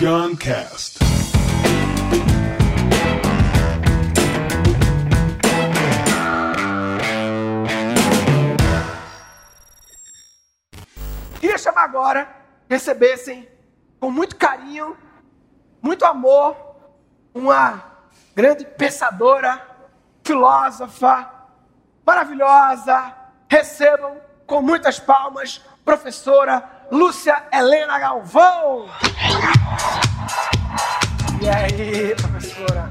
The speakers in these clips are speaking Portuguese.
Beyond Cast. Queria chamar agora, recebessem com muito carinho, muito amor, uma grande pensadora, filósofa, maravilhosa. Recebam com muitas palmas, professora Lúcia Helena Galvão. E aí, professora?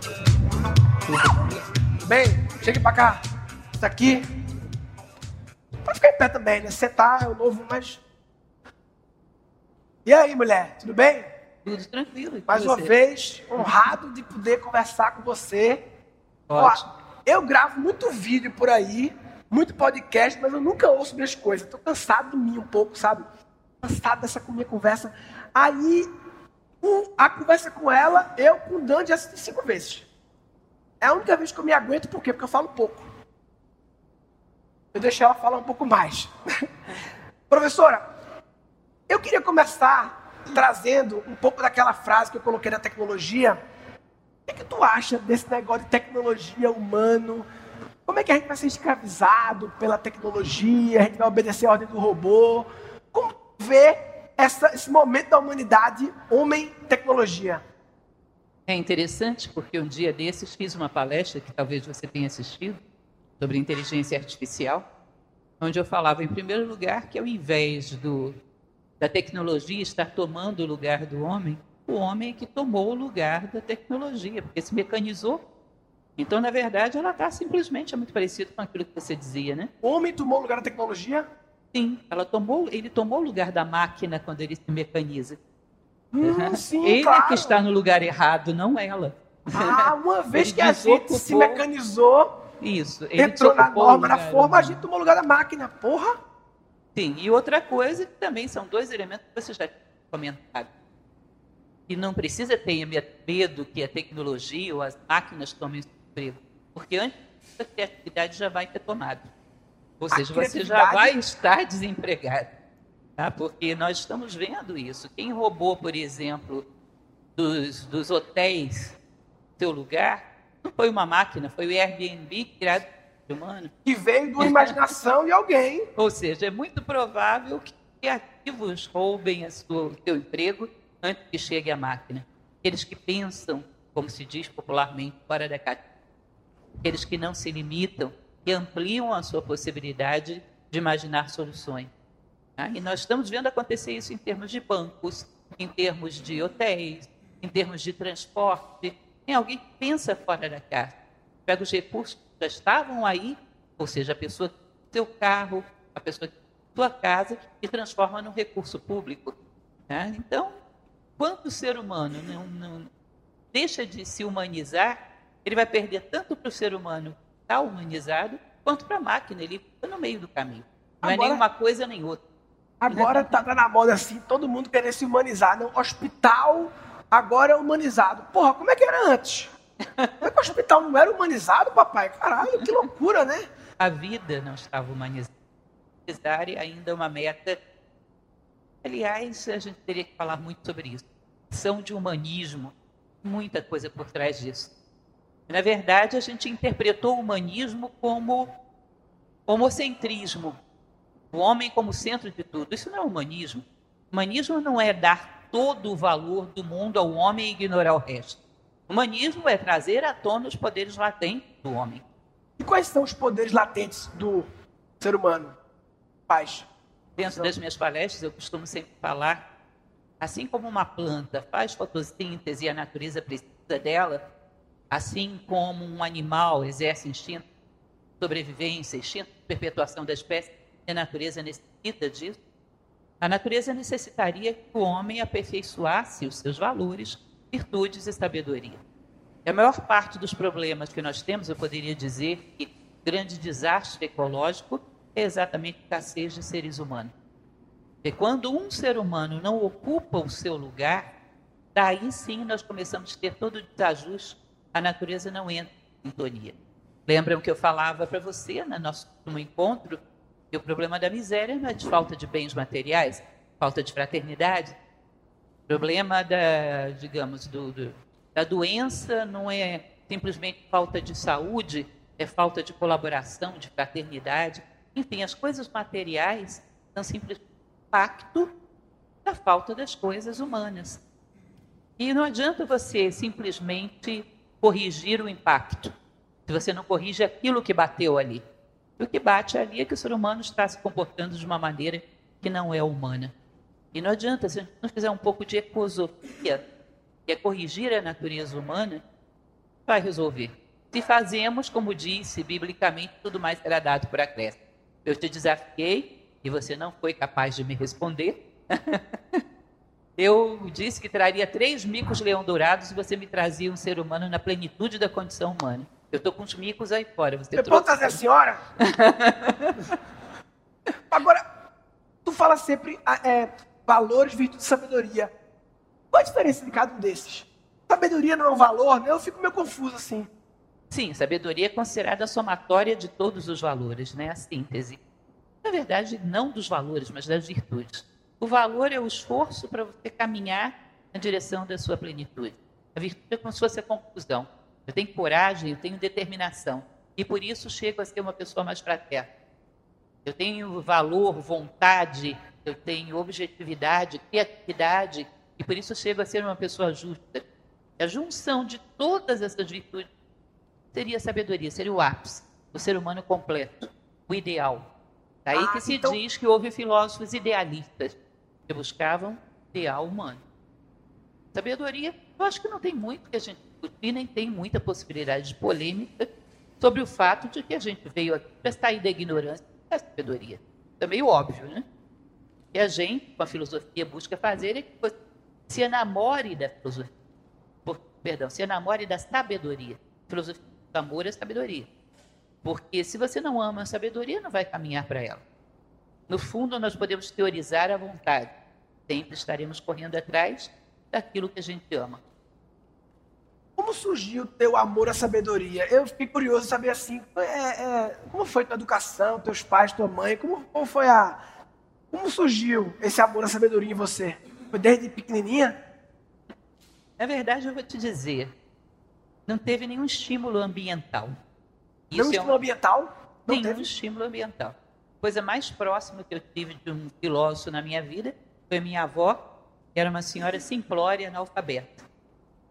Tudo bem? Chegue pra cá. Isso aqui. Pode ficar em pé também, né? Você tá, é o novo, mas. E aí, mulher? Tudo bem? Tudo tranquilo. Mais uma vez, honrado de poder conversar com você. Ótimo. Ó, eu gravo muito vídeo por aí, muito podcast, mas eu nunca ouço minhas coisas. Tô cansado de mim um pouco, sabe? Cansado dessa minha conversa. Aí, o- a conversa com ela, eu com o Dan já assisti cinco vezes. É a única vez que eu me aguento, por quê? Porque eu falo pouco. Eu deixo ela falar um pouco mais. Professora, eu queria começar trazendo um pouco daquela frase que eu coloquei na tecnologia. O que, que tu acha desse negócio de tecnologia humano? Como é que a gente vai ser escravizado pela tecnologia? A gente vai obedecer a ordem do robô? Como vê essa- esse momento da humanidade, homem-tecnologia? É interessante porque um dia desses fiz uma palestra que talvez você tenha assistido sobre inteligência artificial, onde eu falava, em primeiro lugar, que ao invés do, da tecnologia estar tomando o lugar do homem, o homem é que tomou o lugar da tecnologia, porque se mecanizou. Então, na verdade, ela está simplesmente é muito parecido com aquilo que você dizia, né? O homem tomou o lugar da tecnologia? Sim, ela tomou, ele tomou o lugar da máquina quando ele se mecaniza. Hum, sim, ele é claro. que está no lugar errado, não ela. Ah, uma vez que a gente se mecanizou, Isso. Entrou na o norma, na forma, a gente tomou o lugar da máquina. Porra! Sim, e outra coisa que também são dois elementos que você já tinha comentado. E não precisa ter me- medo que a tecnologia ou as máquinas tomem seu emprego, porque antes a criatividade já vai ter tomado. Ou seja, você já vai estar desempregado. Tá? Porque nós estamos vendo isso. Quem roubou, por exemplo, dos, dos hotéis seu lugar, não foi uma máquina, foi o Airbnb criado por um humano. Que veio de uma imaginação de alguém. Ou seja, é muito provável que criativos roubem a sua- o seu emprego antes que chegue a máquina. Aqueles que pensam, como se diz popularmente, fora da caixa. Aqueles que não se limitam, que ampliam a sua possibilidade de imaginar soluções. tá? E nós estamos vendo acontecer isso em termos de bancos, em termos de hotéis, em termos de transporte. Tem alguém que pensa fora da caixa. Pega os recursos que já estavam aí, ou seja, a pessoa seu carro, a pessoa que sua casa e transforma num recurso público. tá? Então, quando o ser humano não, não deixa de se humanizar, ele vai perder tanto para o ser humano estar humanizado, quanto para a máquina. Ele fica no meio do caminho. Não Agora- é nenhuma coisa nem outra. Agora tá, tá na moda assim, todo mundo querendo se humanizar. Não, hospital agora é humanizado. Porra, como é que era antes? Como é que o hospital não era humanizado, papai? Caralho, que loucura, né? A vida não estava humanizada. É ainda uma meta. Aliás, a gente teria que falar muito sobre isso. São de humanismo, muita coisa por trás disso. Na verdade, a gente interpretou o humanismo como homocentrismo, o homem como centro de tudo. Isso não é humanismo. Humanismo não é dar todo o valor do mundo ao homem e ignorar o resto. Humanismo é trazer à tona os poderes latentes do homem. E quais são os poderes latentes do ser humano? Paz. Dentro das minhas palestras, eu costumo sempre falar, assim como uma planta faz fotossíntese e a natureza precisa dela, assim como um animal exerce instinto de sobrevivência, instinto de perpetuação da espécie, a natureza necessita disso, a natureza necessitaria que o homem aperfeiçoasse os seus valores, virtudes e sabedoria. E a maior parte dos problemas que nós temos, eu poderia dizer que grande desastre ecológico é exatamente a escassez de seres humanos. E quando um ser humano não ocupa o seu lugar, daí sim nós começamos a ter todo o desajuste, a natureza não entra em sintonia. Lembram que eu falava para você no nosso último encontro que o problema da miséria não é de falta de bens materiais, falta de fraternidade. problema da, digamos, do, do, da doença não é simplesmente falta de saúde, é falta de colaboração, de fraternidade. Enfim, as coisas materiais são simplesmente impacto da falta das coisas humanas. E não adianta você simplesmente corrigir o impacto, se você não corrige aquilo que bateu ali. E o que bate ali é que o ser humano está se comportando de uma maneira que não é humana. E não adianta, se não fizer um pouco de ecosofia, que é corrigir a natureza humana, vai resolver. Se fazemos, como disse biblicamente, tudo mais será dado por acréscimo. Eu te desafiei e você não foi capaz de me responder. Eu disse que traria três micos leão dourados e você me trazia um ser humano na plenitude da condição humana. Eu estou com os micos aí fora. Você eu trouxe... trazer a senhora? Agora, tu fala sempre ah, é, valores, virtude e sabedoria. Qual a diferença de cada um desses? Sabedoria não é um valor, né? Eu fico meio confuso assim. Sim, sabedoria é considerada a somatória de todos os valores, né? A síntese. Na verdade, não dos valores, mas das virtudes. O valor é o esforço para você caminhar na direção da sua plenitude. A virtude é como se fosse a conclusão. Eu tenho coragem, eu tenho determinação. E por isso chego a ser uma pessoa mais fraterna. Eu tenho valor, vontade, eu tenho objetividade, criatividade, e por isso chego a ser uma pessoa justa. A junção de todas essas virtudes seria a sabedoria, seria o ápice, o ser humano completo, o ideal. Daí ah, que se então... diz que houve filósofos idealistas que buscavam ideal humano. Sabedoria, eu acho que não tem muito que a gente discutir, nem tem muita possibilidade de polêmica sobre o fato de que a gente veio aqui para sair da ignorância da sabedoria. É meio óbvio, né? que a gente, com a filosofia, busca fazer é que você se enamore da filosofia. Perdão, se enamore da sabedoria. Filosofia do amor é sabedoria. Porque se você não ama a sabedoria, não vai caminhar para ela. No fundo, nós podemos teorizar à vontade. Sempre estaremos correndo atrás daquilo que a gente ama. Como surgiu o teu amor à sabedoria? Eu fiquei curioso de saber assim, é, é, como foi tua educação, teus pais, tua mãe, como, como foi a, como surgiu esse amor à sabedoria em você? Foi desde pequenininha? Na verdade, eu vou te dizer, não teve nenhum estímulo ambiental. Isso nenhum é estímulo um... ambiental? Não nenhum teve? estímulo ambiental. Coisa mais próxima que eu tive de um filósofo na minha vida foi minha avó, era uma senhora simplória analfabeta,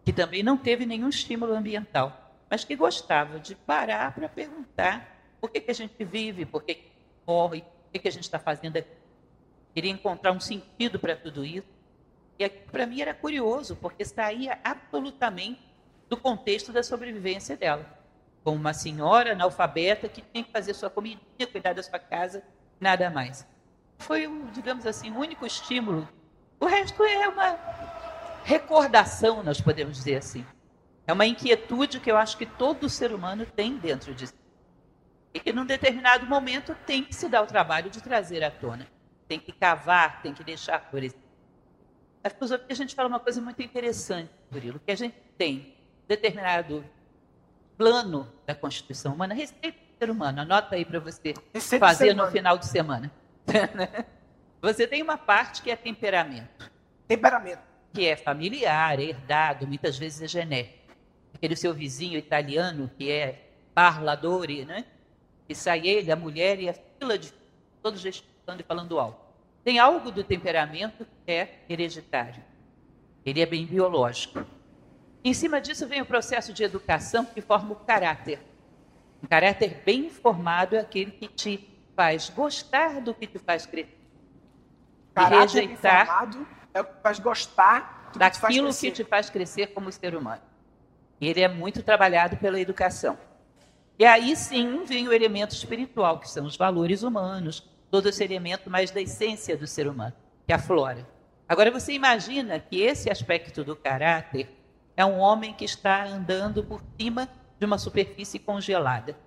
que também não teve nenhum estímulo ambiental, mas que gostava de parar para perguntar por que, que a gente vive, por que, que morre, o que, que a gente está fazendo aqui queria encontrar um sentido para tudo isso. E para mim era curioso, porque saía absolutamente do contexto da sobrevivência dela. Como uma senhora analfabeta que tinha que fazer sua comidinha, cuidar da sua casa, nada mais. Foi, digamos assim, o único estímulo. O resto é uma recordação, nós podemos dizer assim. É uma inquietude que eu acho que todo ser humano tem dentro de si. E que num determinado momento tem que se dar o trabalho de trazer à tona tem que cavar, tem que deixar florescer. A filosofia a gente fala uma coisa muito interessante, Murilo, que a gente tem determinado plano da Constituição Humana, receita do ser humano, anota aí para você receita fazer no final de semana. você tem uma parte que é temperamento. Temperamento. Que é familiar, é herdado, muitas vezes é genético. Aquele seu vizinho italiano que é parladore, né? E sai ele, a mulher e a fila de todos estes e falando alto. Tem algo do temperamento que é hereditário. Ele é bem biológico. Em cima disso vem o processo de educação que forma o caráter. Um caráter bem formado é aquele que te faz gostar do que te faz crescer. Caráter rejeitar é o que faz gostar do daquilo que te, que te faz crescer como ser humano. Ele é muito trabalhado pela educação. E aí sim vem o elemento espiritual, que são os valores humanos, todo esse elemento mais da essência do ser humano, que aflora. Agora você imagina que esse aspecto do caráter é um homem que está andando por cima de uma superfície congelada.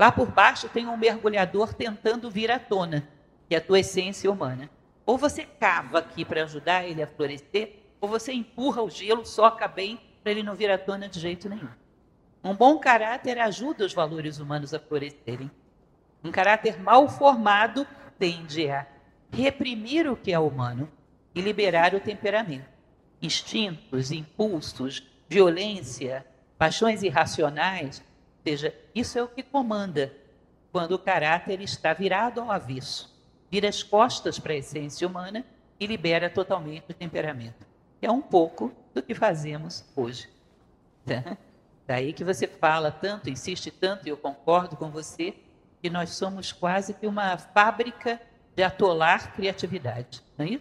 Lá por baixo tem um mergulhador tentando vir à tona, que é a tua essência humana. Ou você cava aqui para ajudar ele a florescer, ou você empurra o gelo, soca bem para ele não vir à tona de jeito nenhum. Um bom caráter ajuda os valores humanos a florescerem. Um caráter mal formado tende a reprimir o que é humano e liberar o temperamento. Instintos, impulsos, violência, paixões irracionais, ou seja, isso é o que comanda quando o caráter está virado ao avesso, vira as costas para a essência humana e libera totalmente o temperamento. É um pouco do que fazemos hoje. Tá? Daí que você fala tanto, insiste tanto, e eu concordo com você, que nós somos quase que uma fábrica de atolar criatividade, não é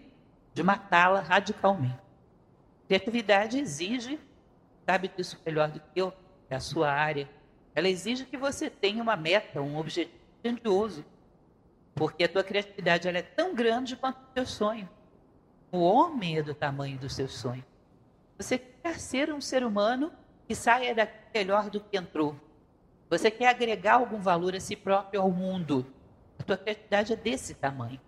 de matá-la radicalmente. Criatividade exige, sabe disso melhor do que eu, é a sua área, ela exige que você tenha uma meta, um objetivo grandioso, porque a tua criatividade ela é tão grande quanto o teu sonho. O homem é do tamanho do seu sonho. Você quer ser um ser humano que saia daqui melhor do que entrou. Você quer agregar algum valor a si próprio ao mundo. A tua criatividade é desse tamanho.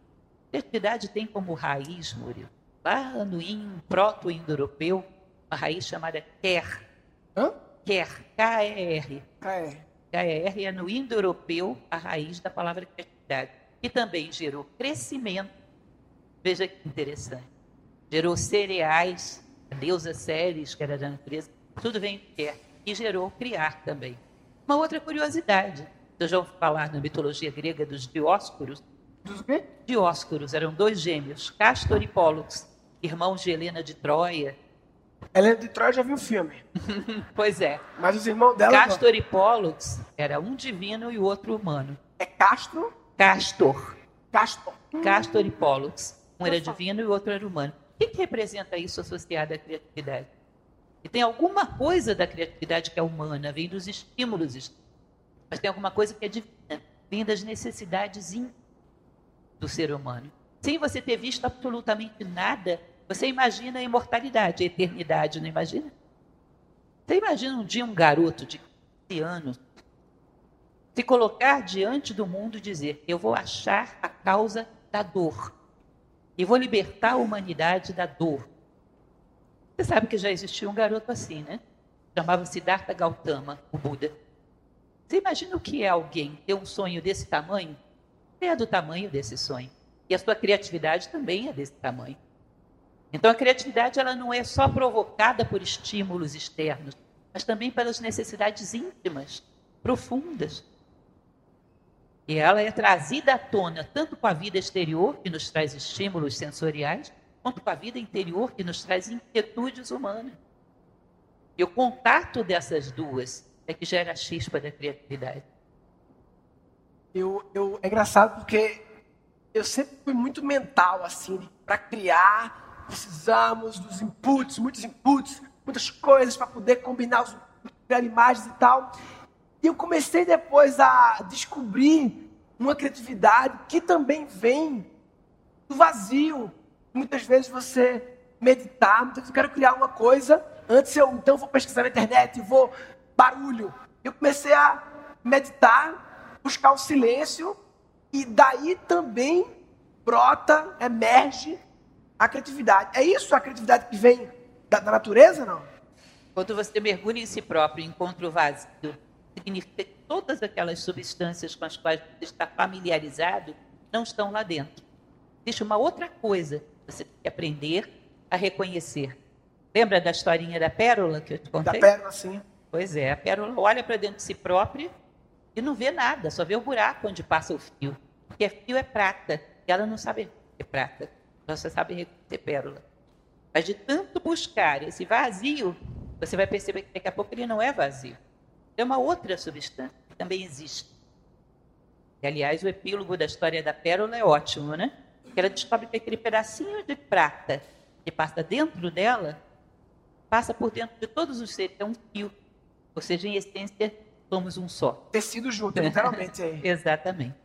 A criatividade tem como raiz, Murilo, lá no proto-indo-europeu, uma raiz chamada quer. Hã? Quer, K-E-R. K-E-R. É no indo-europeu a raiz da palavra criatividade. E também gerou crescimento. Veja que interessante. Gerou cereais, a deusa Ceres, que era da natureza, tudo vem de quer. E gerou criar também. Uma outra curiosidade. Você já ouviu falar na mitologia grega dos Dióscuros? Dos quê? Dióscuros eram dois gêmeos, Castor e Pólux, irmãos de Helena de Troia. Helena de Troia já viu o filme. Pois é. Mas os irmãos dela. Castor e Pólux era um divino e o outro humano. É Castro? Castor. Castor. Castor e Pólux. Um era divino e o outro era humano. O que, que representa isso associado à criatividade? E tem alguma coisa da criatividade que é humana, vem dos estímulos, mas tem alguma coisa que é divina, vem das necessidades do ser humano. Sem você ter visto absolutamente nada, você imagina a imortalidade, a eternidade, não imagina? Você imagina um dia um garoto de 15 anos se colocar diante do mundo e dizer: Eu vou achar a causa da dor e vou libertar a humanidade da dor. Você sabe que já existiu um garoto assim, né? Chamava-se Siddhartha Gautama, o Buda. Você imagina o que é alguém ter um sonho desse tamanho? É do tamanho desse sonho. E a sua criatividade também é desse tamanho. Então a criatividade ela não é só provocada por estímulos externos, mas também pelas necessidades íntimas, profundas. E ela é trazida à tona tanto com a vida exterior, que nos traz estímulos sensoriais, quanto com a vida interior, que nos traz inquietudes humanas. E o contato dessas duas é que gera a chispa da criatividade. Eu, eu, é engraçado porque eu sempre fui muito mental, assim, para criar, precisamos dos inputs, muitos inputs, muitas coisas para poder combinar, os, criar imagens e tal. E eu comecei depois a descobrir uma criatividade que também vem do vazio. Muitas vezes você meditar, muitas vezes eu quero criar uma coisa, antes eu então vou pesquisar na internet, vou barulho. Eu comecei a meditar, buscar o silêncio e daí também brota, emerge a criatividade. É isso a criatividade que vem da, da natureza, não? Quando você mergulha em si próprio, encontra o vazio, significa que todas aquelas substâncias com as quais você está familiarizado não estão lá dentro. Existe uma outra coisa que você tem que aprender a reconhecer. Lembra da historinha da pérola que eu te Da contei? pérola, assim. Pois é, a pérola olha para dentro de si própria e não vê nada, só vê o buraco onde passa o fio. Porque fio é prata, e ela não sabe reconhecer prata, ela só sabe reconhecer pérola. Mas de tanto buscar esse vazio, você vai perceber que daqui a pouco ele não é vazio. É uma outra substância que também existe. E, aliás, o epílogo da história da pérola é ótimo, né? Que ela descobre que aquele pedacinho de prata que passa dentro dela, passa por dentro de todos os seres, é um fio. Ou seja, em essência, somos um só. Tecido junto, literalmente. Aí. Exatamente.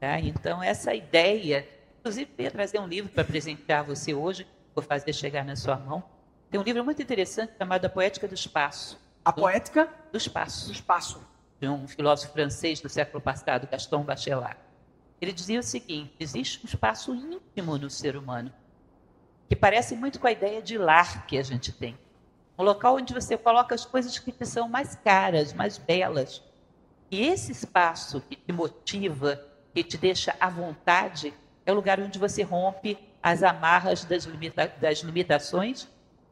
Tá? Então, essa ideia, inclusive, eu ia trazer um livro para presentear você hoje, vou fazer chegar na sua mão. Tem um livro muito interessante chamado A Poética do Espaço. A poética Do do Espaço, espaço. de um filósofo francês do século passado, Gaston Bachelard. Ele dizia o seguinte: existe um espaço íntimo no ser humano, que parece muito com a ideia de lar que a gente tem. Um local onde você coloca as coisas que te são mais caras, mais belas. E esse espaço que te motiva, que te deixa à vontade, é o lugar onde você rompe as amarras das, limita das limitações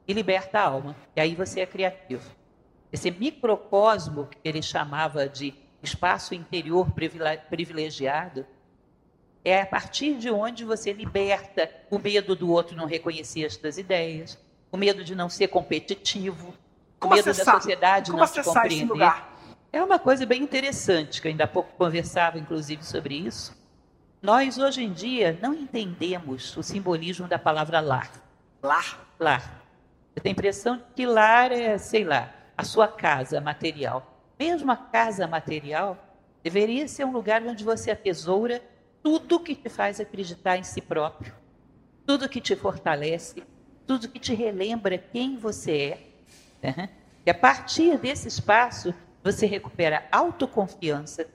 e liberta a alma. E aí você é criativo. Esse microcosmo que ele chamava de espaço interior privilegiado, é a partir de onde você liberta o medo do outro não reconhecer as suas ideias, o medo de não ser competitivo, como o medo acessar? da sociedade como não te compreender. É uma coisa bem interessante, que ainda há pouco conversava, inclusive, sobre isso. Nós, hoje em dia, não entendemos o simbolismo da palavra lar. Lar? Lar. Eu tenho a impressão de que lar é, sei lá, a sua casa material. Mesmo a casa material deveria ser um lugar onde você atesoura tudo que te faz acreditar em si próprio, tudo que te fortalece, tudo que te relembra quem você é. Uhum. E a partir desse espaço, você recupera autoconfiança,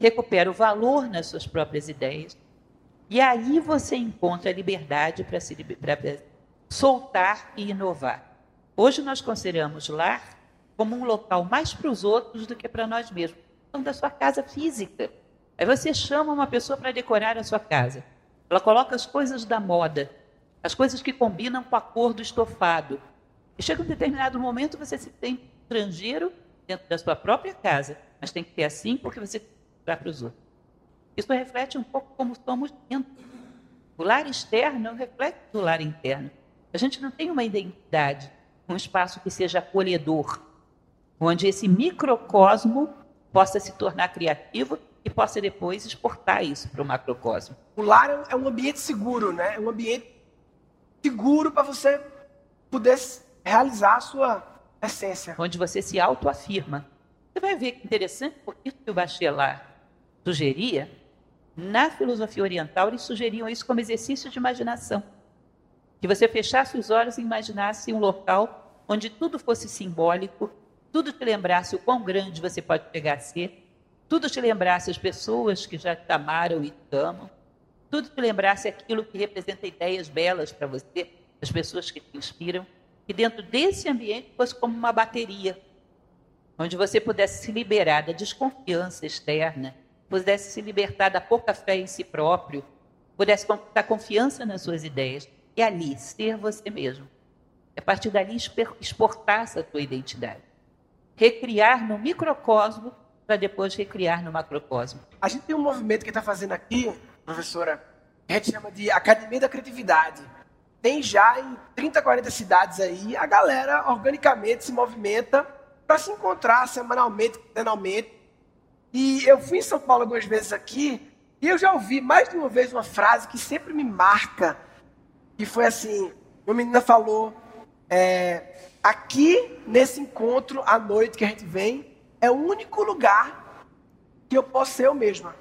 recupera o valor nas suas próprias ideias, e aí você encontra a liberdade para se para soltar e inovar. Hoje nós consideramos lar como um local mais para os outros do que para nós mesmos, então da sua casa física. Aí você chama uma pessoa para decorar a sua casa. Ela coloca as coisas da moda, as coisas que combinam com a cor do estofado. E chega um determinado momento você se tem estrangeiro dentro da sua própria casa, mas tem que ser assim porque você vai para os outros. Isso reflete um pouco como somos dentro. O lar externo é um reflexo do lar interno. A gente não tem uma identidade, um espaço que seja acolhedor, onde esse microcosmo possa se tornar criativo e possa depois exportar isso para o macrocosmo. O lar é um ambiente seguro, né? É um ambiente seguro para você poder realizar a sua essência. Onde você se autoafirma. Você vai ver que interessante, porque o Bachelard sugeria, na filosofia oriental, eles sugeriam isso como exercício de imaginação. Que você fechasse os olhos e imaginasse um local onde tudo fosse simbólico, tudo te lembrasse o quão grande você pode chegar a ser, tudo te lembrasse as pessoas que já te amaram e te amam, tudo te lembrasse aquilo que representa ideias belas para você, as pessoas que te inspiram, que dentro desse ambiente fosse como uma bateria, onde você pudesse se liberar da desconfiança externa, pudesse se libertar da pouca fé em si próprio, pudesse dar confiança nas suas ideias e ali ser você mesmo. A partir dali exportar essa tua identidade. Recriar no microcosmo para depois recriar no macrocosmo. A gente tem um movimento que está fazendo aqui, professora, que a gente chama de Academia da Criatividade. Tem já em 30, 40 cidades aí, a galera organicamente se movimenta para se encontrar semanalmente, quinzenalmente. E eu fui em São Paulo algumas vezes aqui, e eu já ouvi mais de uma vez uma frase que sempre me marca, que foi assim, uma menina falou, é, aqui nesse encontro à noite que a gente vem, é o único lugar que eu posso ser eu mesma.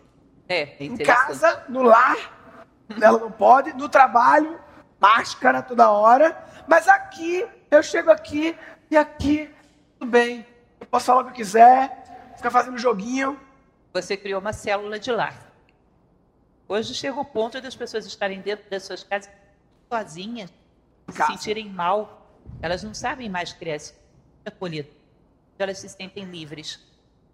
É, é em casa, no lar, ela não pode, no trabalho, máscara toda hora, mas aqui, eu chego aqui e aqui, tudo bem. Eu posso falar o que eu quiser, ficar fazendo joguinho. Você criou uma célula de lar. Hoje chega o ponto das pessoas estarem dentro das suas casas sozinhas, se sentirem mal. Elas não sabem mais criar esse acolhido elas se sentem livres,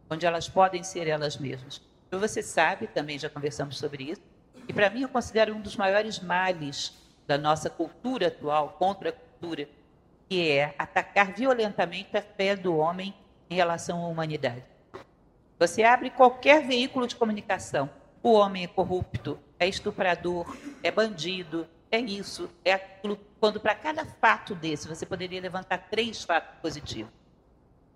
onde elas podem ser elas mesmas. Então, você sabe, também já conversamos sobre isso, e para mim eu considero um dos maiores males da nossa cultura atual, contra a cultura, que é atacar violentamente a fé do homem em relação à humanidade. Você abre qualquer veículo de comunicação, o homem é corrupto, é estuprador, é bandido, é isso, é aquilo. Quando para cada fato desse você poderia levantar três fatos positivos.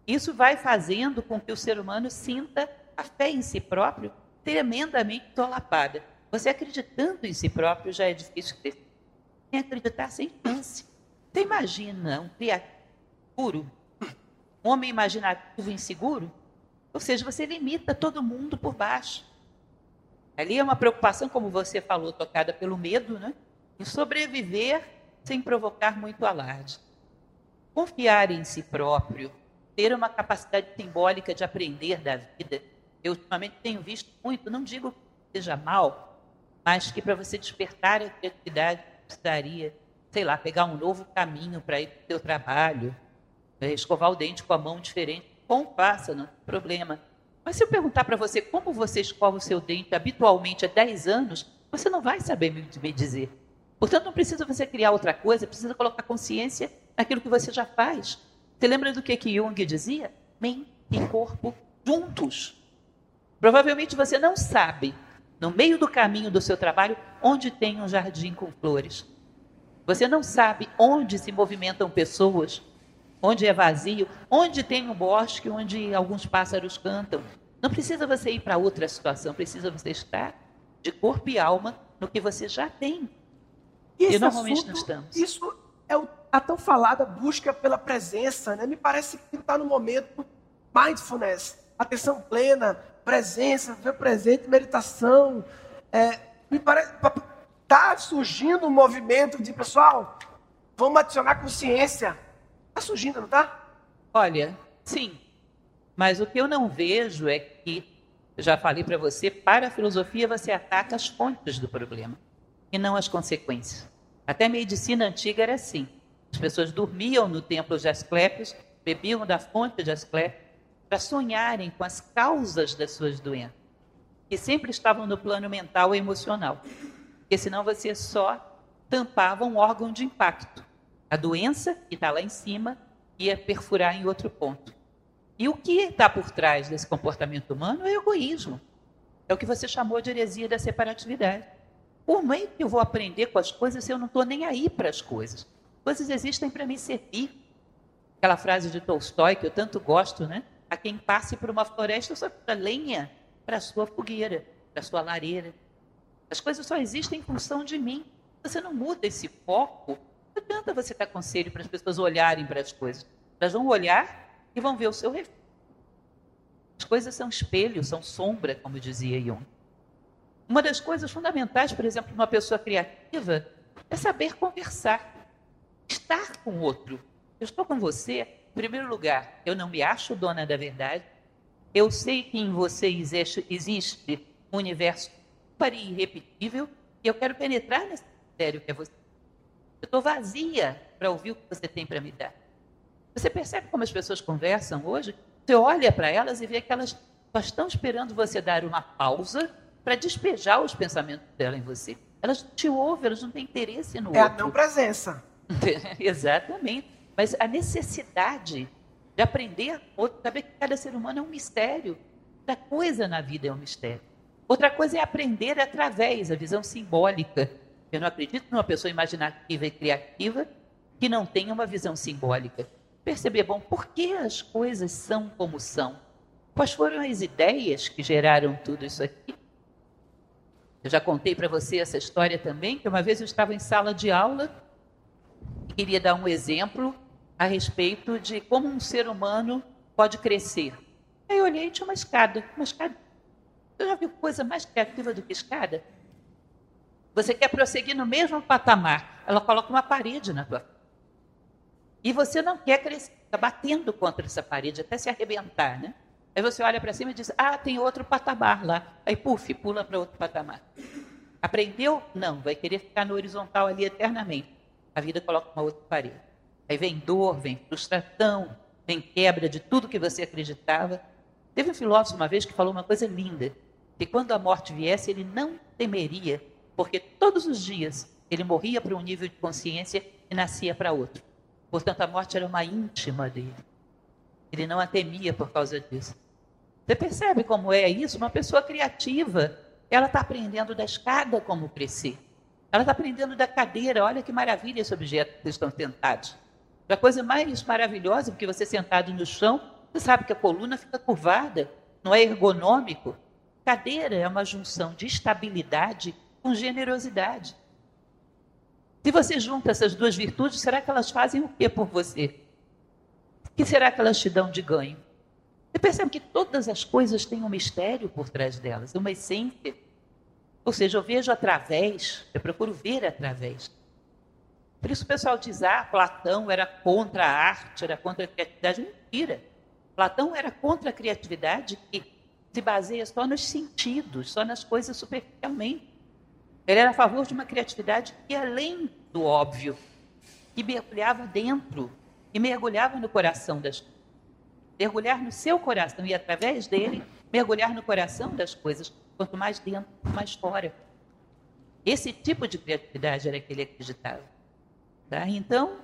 Isso vai fazendo com que o ser humano sinta a fé em si próprio tremendamente solapada. Você acreditando em si próprio já é difícil crescer. Sem acreditar sem chance. Você imagina um criativo um homem imaginativo inseguro? Ou seja, você limita todo mundo por baixo. Ali é uma preocupação, como você falou, tocada pelo medo, né? Em sobreviver sem provocar muito alarde. Confiar em si próprio, ter uma capacidade simbólica de aprender da vida. Eu ultimamente tenho visto muito, não digo que seja mal, mas que para você despertar a criatividade precisaria, sei lá, pegar um novo caminho para ir para o seu trabalho, né, escovar o dente com a mão diferente. Bom, faça, não tem problema. Mas se eu perguntar para você como você escova o seu dente habitualmente há 10 anos, você não vai saber me dizer. Portanto, não precisa você criar outra coisa, precisa colocar consciência naquilo que você já faz. Você lembra do que, que Jung dizia? Mente e corpo juntos. Provavelmente você não sabe, no meio do caminho do seu trabalho, onde tem um jardim com flores. Você não sabe onde se movimentam pessoas, onde é vazio, onde tem um bosque, onde alguns pássaros cantam. Não precisa você ir para outra situação, precisa você estar de corpo e alma no que você já tem. E, e normalmente assunto, não estamos. Isso é a tão falada busca pela presença, né? Me parece que está no momento mindfulness, atenção plena, presença, ver presente, meditação. É, me parece está surgindo um movimento de pessoal, vamos adicionar consciência. Está surgindo, não está? Olha, sim. Mas o que eu não vejo é que, já falei para você, para a filosofia você ataca as fontes do problema e não as consequências. Até a medicina antiga era assim. As pessoas dormiam no templo de Asclepios, bebiam da fonte de Asclepios, para sonharem com as causas das suas doenças, que sempre estavam no plano mental e emocional. Porque senão você só tampava um órgão de impacto. A doença, que está lá em cima, ia perfurar em outro ponto. E o que está por trás desse comportamento humano é egoísmo. É o que você chamou de heresia da separatividade. Por meio que eu vou aprender com as coisas se eu não estou nem aí para as coisas? Coisas existem para me servir. Aquela frase de Tolstói que eu tanto gosto, né? A quem passe por uma floresta só para lenha para a sua fogueira, para a sua lareira. As coisas só existem em função de mim. Você não muda esse foco. Não adianta você dar conselho para as pessoas olharem para as coisas. Elas vão olhar e vão ver o seu reflexo. As coisas são espelho, são sombra, como dizia Jung. Uma das coisas fundamentais, por exemplo, uma pessoa criativa é saber conversar, estar com o outro. Eu estou com você, em primeiro lugar, eu não me acho dona da verdade. Eu sei que em você existe, existe um universo ímpar e irrepetível, e eu quero penetrar nesse mistério que é você. Eu estou vazia para ouvir o que você tem para me dar. Você percebe como as pessoas conversam hoje? Você olha para elas e vê que elas só estão esperando você dar uma pausa para despejar os pensamentos dela em você. Elas te ouvem, elas não têm interesse no é outro. É a não presença. Exatamente. Mas a necessidade de aprender, saber que cada ser humano é um mistério. Cada coisa na vida é um mistério. Outra coisa é aprender através da visão simbólica. Eu não acredito numa pessoa imaginativa e criativa que não tenha uma visão simbólica. Perceber, bom, por que as coisas são como são? Quais foram as ideias que geraram tudo isso aqui? Eu já contei para você essa história também, que uma vez eu estava em sala de aula e queria dar um exemplo a respeito de como um ser humano pode crescer. Aí eu olhei e tinha uma escada, uma escada você já viu coisa mais criativa do que escada? Você quer prosseguir no mesmo patamar, ela coloca uma parede na tua E você não quer crescer, está batendo contra essa parede até se arrebentar, né? Aí você olha para cima e diz: Ah, tem outro patamar lá. Aí, puf, pula para outro patamar. Aprendeu? Não, vai querer ficar no horizontal ali eternamente. A vida coloca uma outra parede. Aí vem dor, vem frustração, vem quebra de tudo que você acreditava. Teve um filósofo uma vez que falou uma coisa linda que quando a morte viesse, ele não temeria, porque todos os dias ele morria para um nível de consciência e nascia para outro. Portanto, a morte era uma íntima dele. Ele não a temia por causa disso. Você percebe como é isso? Uma pessoa criativa, ela está aprendendo da escada como crescer. Ela está aprendendo da cadeira. Olha que maravilha esse objeto que vocês estão sentados. A coisa mais maravilhosa, porque você sentado no chão, você sabe que a coluna fica curvada, não é ergonômico. Cadeira é uma junção de estabilidade com generosidade. Se você junta essas duas virtudes, será que elas fazem o que por você? O que será que elas te dão de ganho? Você percebe que todas as coisas têm um mistério por trás delas, uma essência. Ou seja, eu vejo através, eu procuro ver através. Por isso o pessoal diz, ah, Platão era contra a arte, era contra a criatividade. Mentira. Platão era contra a criatividade que se baseia só nos sentidos, só nas coisas superficialmente. Ele era a favor de uma criatividade que além do óbvio, que mergulhava dentro, que mergulhava no coração das coisas. Mergulhar no seu coração e através dele mergulhar no coração das coisas. Quanto mais dentro, mais fora. Esse tipo de criatividade era que ele acreditava. Tá? Então,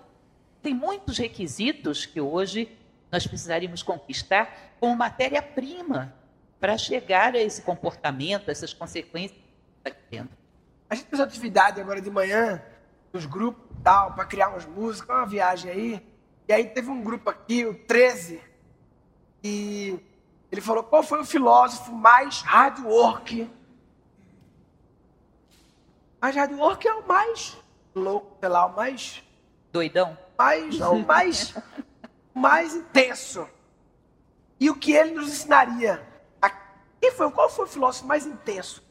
tem muitos requisitos que hoje nós precisaríamos conquistar como matéria-prima para chegar a esse comportamento, a essas consequências está tendo. A gente fez atividade agora de manhã, nos grupos tal, para criar umas músicas, uma viagem aí. E aí teve um grupo aqui, o 13, e ele falou qual foi o filósofo mais hard work. Mas hard work é o mais louco, sei lá, o mais. Doidão? Mais, não, o mais, mais intenso. E o que ele nos ensinaria? Quem foi, qual foi o filósofo mais intenso?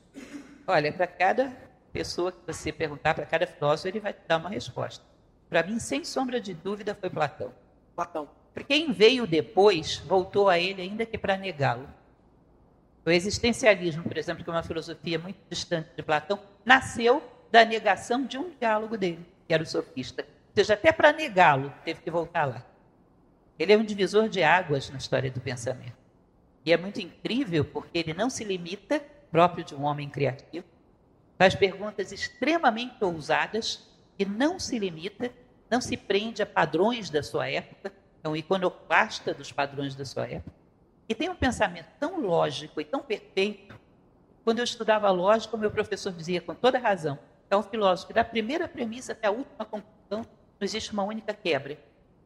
Olha, para cada pessoa que você perguntar, para cada filósofo, ele vai te dar uma resposta. Para mim, sem sombra de dúvida, foi Platão. Platão. Quem veio depois voltou a ele ainda que para negá-lo. O existencialismo, por exemplo, que é uma filosofia muito distante de Platão, nasceu da negação de um diálogo dele, que era o sofista. Ou seja, até para negá-lo, teve que voltar lá. Ele é um divisor de águas na história do pensamento. E é muito incrível porque ele não se limita, próprio de um homem criativo, faz perguntas extremamente ousadas e não se limita, não se prende a padrões da sua época, é um iconoclasta dos padrões da sua época. E tem um pensamento tão lógico e tão perfeito. Quando eu estudava lógica, o meu professor dizia com toda razão: é um filósofo que da primeira premissa até a última conclusão não existe uma única quebra.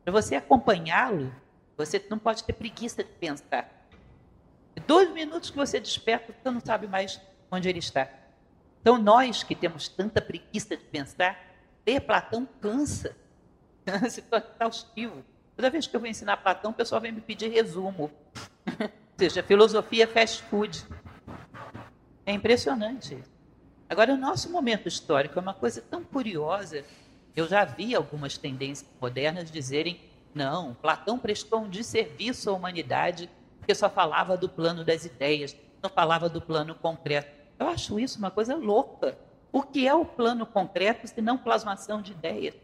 Para você acompanhá-lo, você não pode ter preguiça de pensar. Dois minutos que você desperta, você não sabe mais onde ele está. Então, nós que temos tanta preguiça de pensar, ler Platão cansa. Se torna exaustivo. Toda vez que eu vou ensinar Platão, o pessoal vem me pedir resumo. Ou seja, filosofia fast food. É impressionante. Agora, o nosso momento histórico é uma coisa tão curiosa. Eu já vi algumas tendências modernas dizerem: não, Platão prestou um desserviço à humanidade porque só falava do plano das ideias, não falava do plano concreto. Eu acho isso uma coisa louca. O que é o plano concreto se não plasmação de ideias?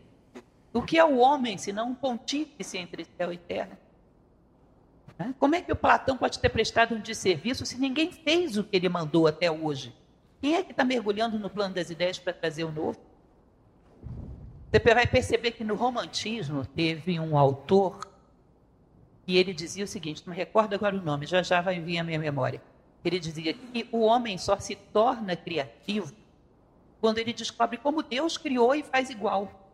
O que é o homem, se não um pontífice entre céu e terra? Né? Como é que o Platão pode ter prestado um desserviço se ninguém fez o que ele mandou até hoje? Quem é que está mergulhando no plano das ideias para trazer o novo? Você vai perceber que no romantismo teve um autor e ele dizia o seguinte, não me recordo agora o nome, já já vai vir a minha memória. Ele dizia que o homem só se torna criativo quando ele descobre como Deus criou e faz igual.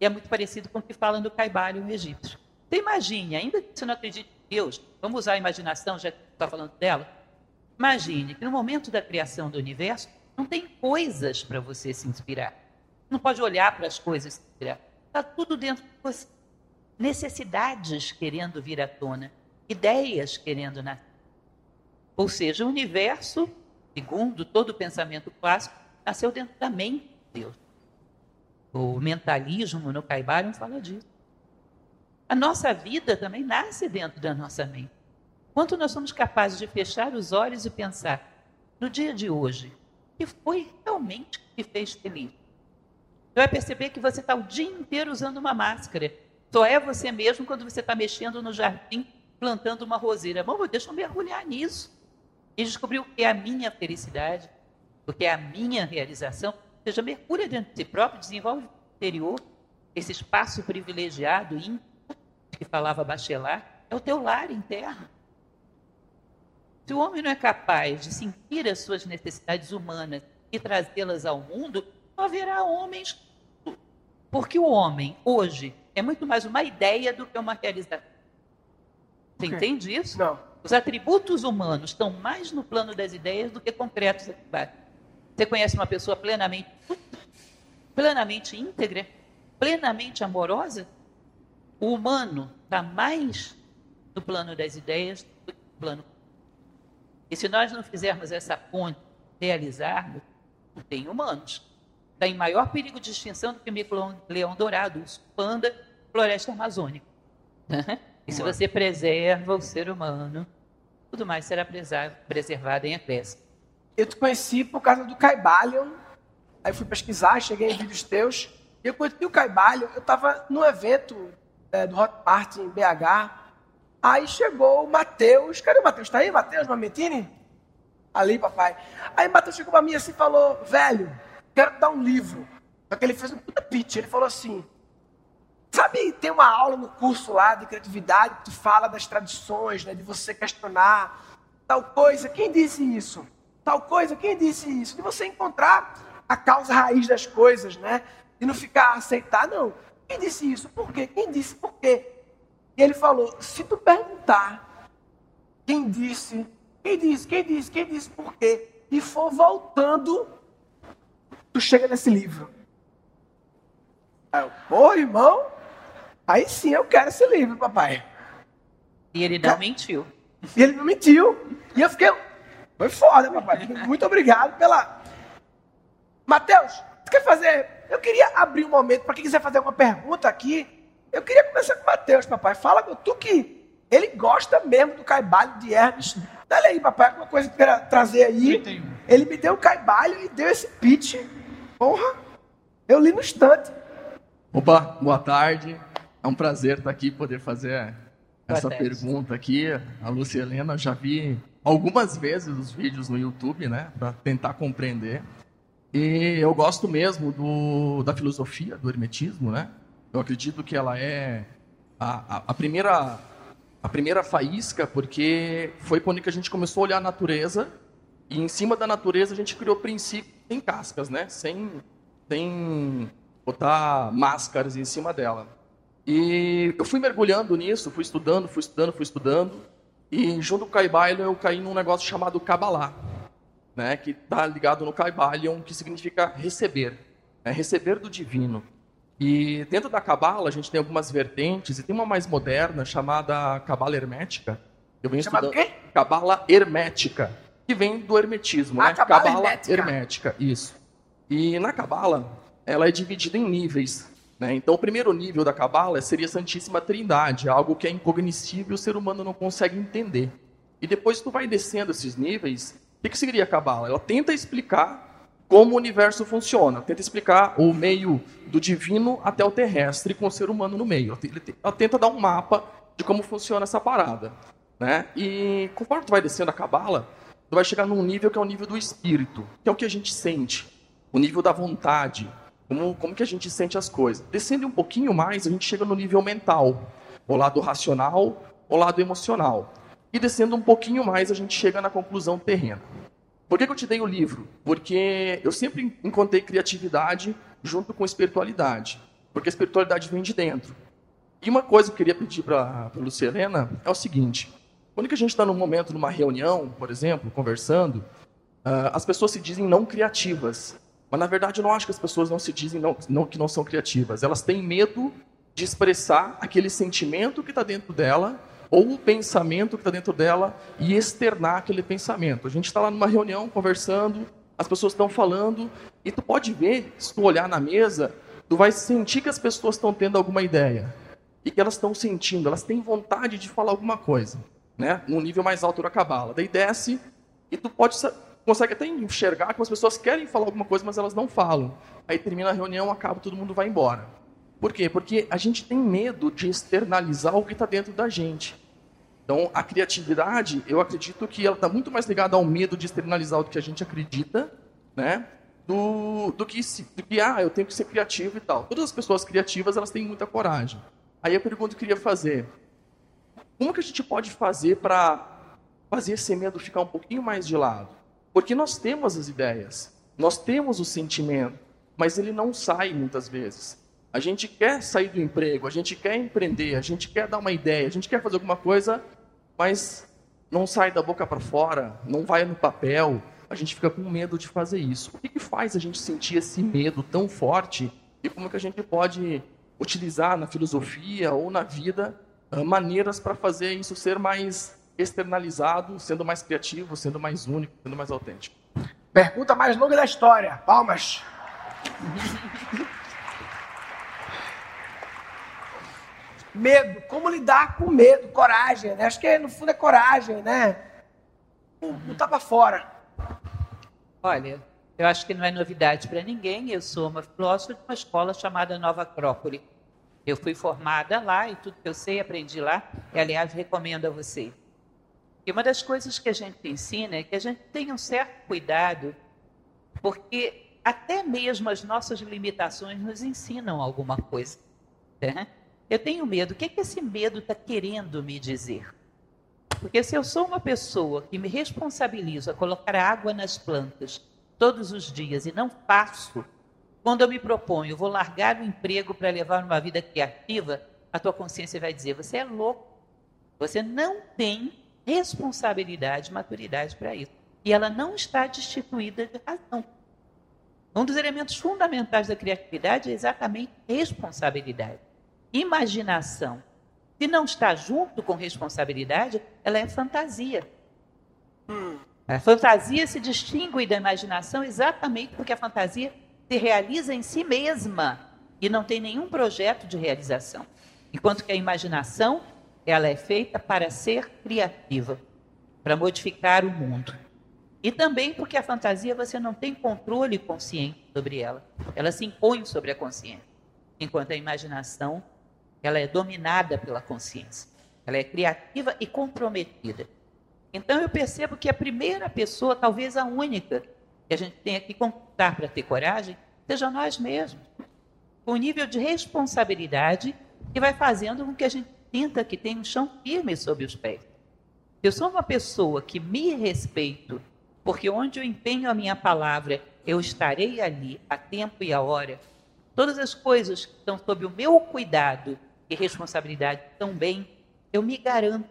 E é muito parecido com o que fala no Caibalho, o egípcio. Você imagine, ainda que você não acredite em Deus, vamos usar a imaginação, já que está falando dela. Imagine que no momento da criação do universo, não tem coisas para você se inspirar. Não pode olhar para as coisas e se inspirar. Está tudo dentro de você. Necessidades querendo vir à tona, ideias querendo nascer. Ou seja, o universo, segundo todo o pensamento clássico, nasceu dentro da mente de Deus. O mentalismo no Caibalion fala disso. A nossa vida também nasce dentro da nossa mente. Quanto nós somos capazes de fechar os olhos e pensar, no dia de hoje, o que foi realmente que fez feliz? Você vai perceber que você está o dia inteiro usando uma máscara. Só é você mesmo quando você está mexendo no jardim, plantando uma roseira. Bom, deixa eu mergulhar nisso. E descobrir o que é a minha felicidade, o que é a minha realização seja, mergulha dentro de si próprio, desenvolve interior, esse espaço privilegiado, íntimo, que falava Bachelard, é o teu lar interno. Se o homem não é capaz de sentir as suas necessidades humanas e trazê-las ao mundo, não haverá homens. Porque o homem, hoje, é muito mais uma ideia do que uma realização. Você okay. entende isso? Não. Os atributos humanos estão mais no plano das ideias do que concretos. Você conhece uma pessoa plenamente, plenamente íntegra, plenamente amorosa? O humano está mais no plano das ideias do que no plano. E se nós não fizermos essa ponte, realizarmos, não tem humanos. Está em maior perigo de extinção do que o leão dourado, o panda, floresta amazônica. E se você preserva o ser humano, tudo mais será preservado em acréscimo. Eu te conheci por causa do Caibalion. Aí fui pesquisar, cheguei em vídeos teus. E eu conheci o Caibalion. Eu estava num evento é, do Hotmart em BH. Aí chegou o Matheus. Cadê o Matheus? Está aí, Matheus Mametini? ali, papai. Aí Mateus chegou para mim assim e falou, velho, quero dar um livro. Só que ele fez um puta pitch. Ele falou assim, sabe, tem uma aula no curso lá de criatividade que fala das tradições, né, de você questionar tal coisa. Quem disse isso? Tal coisa, quem disse isso? De você encontrar a causa raiz das coisas, né? E não ficar aceitar, não. Quem disse isso? Por quê? Quem disse por quê? E ele falou: se tu perguntar quem disse, quem disse, quem disse, quem disse por quê, e for voltando, tu chega nesse livro. Aí eu, pô, irmão, aí sim eu quero esse livro, papai. E ele não mentiu. E ele não mentiu. E eu fiquei. Foi foda, papai. Muito obrigado pela. Mateus, você quer fazer. Eu queria abrir um momento para quem quiser fazer alguma pergunta aqui. Eu queria começar com o Mateus, papai. Fala com tu que ele gosta mesmo do caibalho de Hermes. Dá aí, papai, alguma coisa que queira trazer aí. Ele me deu o caibalho e deu esse pitch. Porra, eu li no instante. Opa, boa tarde. É um prazer estar aqui poder fazer essa pergunta aqui. A Lúcia Helena, já vi algumas vezes os vídeos no YouTube, né, para tentar compreender. E eu gosto mesmo do, da filosofia do hermetismo, né? Eu acredito que ela é a, a, a, primeira a primeira faísca, porque foi quando que a gente começou a olhar a natureza e em cima da natureza a gente criou princípios sem cascas, né? Sem, sem botar máscaras em cima dela. E eu fui mergulhando nisso, fui estudando, fui estudando, fui estudando. E junto com o Caibalion eu caí num negócio chamado Kabbalah, né? que está ligado no Caibalion, que significa receber, né? receber do divino. E dentro da Cabala a gente tem algumas vertentes, e tem uma mais moderna chamada Cabala Hermética. Eu venho Chamado estudando... quê? Cabala Hermética, que vem do hermetismo, ah, né? Cabala Hermética. Hermética, isso. E na Cabala, ela é dividida em níveis. Né? Então, o primeiro nível da Cabala seria a Santíssima Trindade, algo que é incognoscível e o ser humano não consegue entender. E depois tu vai descendo esses níveis, o que, seria a Cabala? Ela tenta explicar como o universo funciona. Tenta explicar o meio do divino até o terrestre com o ser humano no meio. Ela tenta dar um mapa de como funciona essa parada. Né? E conforme tu vai descendo a cabala, tu vai chegar num nível que é o nível do espírito, que é o que a gente sente, o nível da vontade, como, como que a gente sente as coisas. Descendo um pouquinho mais, a gente chega no nível mental, o lado racional, o lado emocional. E descendo um pouquinho mais, a gente chega na conclusão terrena. Por que, que eu te dei o livro? Porque eu sempre encontrei criatividade junto com espiritualidade. Porque a espiritualidade vem de dentro. E uma coisa que eu queria pedir para a Luciana é o seguinte: quando que a gente está num momento, numa reunião, por exemplo, conversando, uh, as pessoas se dizem não criativas. Mas na verdade eu não acho que as pessoas não se dizem não, não, que não são criativas. Elas têm medo de expressar aquele sentimento que está dentro dela ou o pensamento que está dentro dela e externar aquele pensamento. A gente está lá numa reunião conversando, as pessoas estão falando e tu pode ver, se tu olhar na mesa, tu vai sentir que as pessoas estão tendo alguma ideia e que elas estão sentindo, elas têm vontade de falar alguma coisa, né? Num nível mais alto da cabala. Daí desce e tu pode consegue até enxergar que as pessoas querem falar alguma coisa, mas elas não falam. Aí termina a reunião, acaba, todo mundo vai embora. Por quê? Porque a gente tem medo de externalizar o que está dentro da gente. Então, a criatividade, eu acredito que ela está muito mais ligada ao medo de externalizar o que a gente acredita, né? Do, do, que, do que, ah, eu tenho que ser criativo e tal. Todas as pessoas criativas, elas têm muita coragem. Aí a pergunta que eu queria fazer, como que a gente pode fazer para fazer esse medo ficar um pouquinho mais de lado? Porque nós temos as ideias, nós temos o sentimento, mas ele não sai muitas vezes. A gente quer sair do emprego, a gente quer empreender, a gente quer dar uma ideia, a gente quer fazer alguma coisa, mas não sai da boca para fora, não vai no papel. A gente fica com medo de fazer isso. O que, que faz a gente sentir esse medo tão forte e como que a gente pode utilizar na filosofia ou na vida ah, maneiras para fazer isso ser mais externalizado, sendo mais criativo, sendo mais único, sendo mais autêntico? Pergunta mais longa da história. Palmas. Medo. Como lidar com medo? Coragem, né? Acho que no fundo é coragem, né? Botar para fora. Olha, eu acho que não é novidade para ninguém. Eu sou uma filósofa de uma escola chamada Nova Acrópole. Eu fui formada lá e tudo que eu sei aprendi lá. E, aliás, recomendo a você. E uma das coisas que a gente ensina é que a gente tenha um certo cuidado, porque até mesmo as nossas limitações nos ensinam alguma coisa. Né? Eu tenho medo. O que, é que esse medo está querendo me dizer? Porque se eu sou uma pessoa que me responsabilizo a colocar água nas plantas todos os dias e não faço, quando eu me proponho, vou largar o emprego para levar uma vida criativa, a tua consciência vai dizer: você é louco. Você não tem responsabilidade, maturidade para isso. E ela não está destituída de razão. Um dos elementos fundamentais da criatividade é exatamente responsabilidade. Imaginação. Se não está junto com responsabilidade, ela é fantasia. Hum. A fantasia se distingue da imaginação exatamente porque a fantasia se realiza em si mesma e não tem nenhum projeto de realização. Enquanto que a imaginação, ela é feita para ser criativa, para modificar o mundo. E também porque a fantasia você não tem controle consciente sobre ela. Ela se impõe sobre a consciência. Enquanto a imaginação, ela é dominada pela consciência. Ela é criativa e comprometida. Então eu percebo que a primeira pessoa, talvez a única, que a gente tenha que contar para ter coragem, seja nós mesmos. Com o nível de responsabilidade que vai fazendo com que a gente sinta que tem um chão firme sob os pés. Eu sou uma pessoa que me respeito porque onde eu empenho a minha palavra, eu estarei ali a tempo e a hora. Todas as coisas que estão sob o meu cuidado e responsabilidade também, eu me garanto.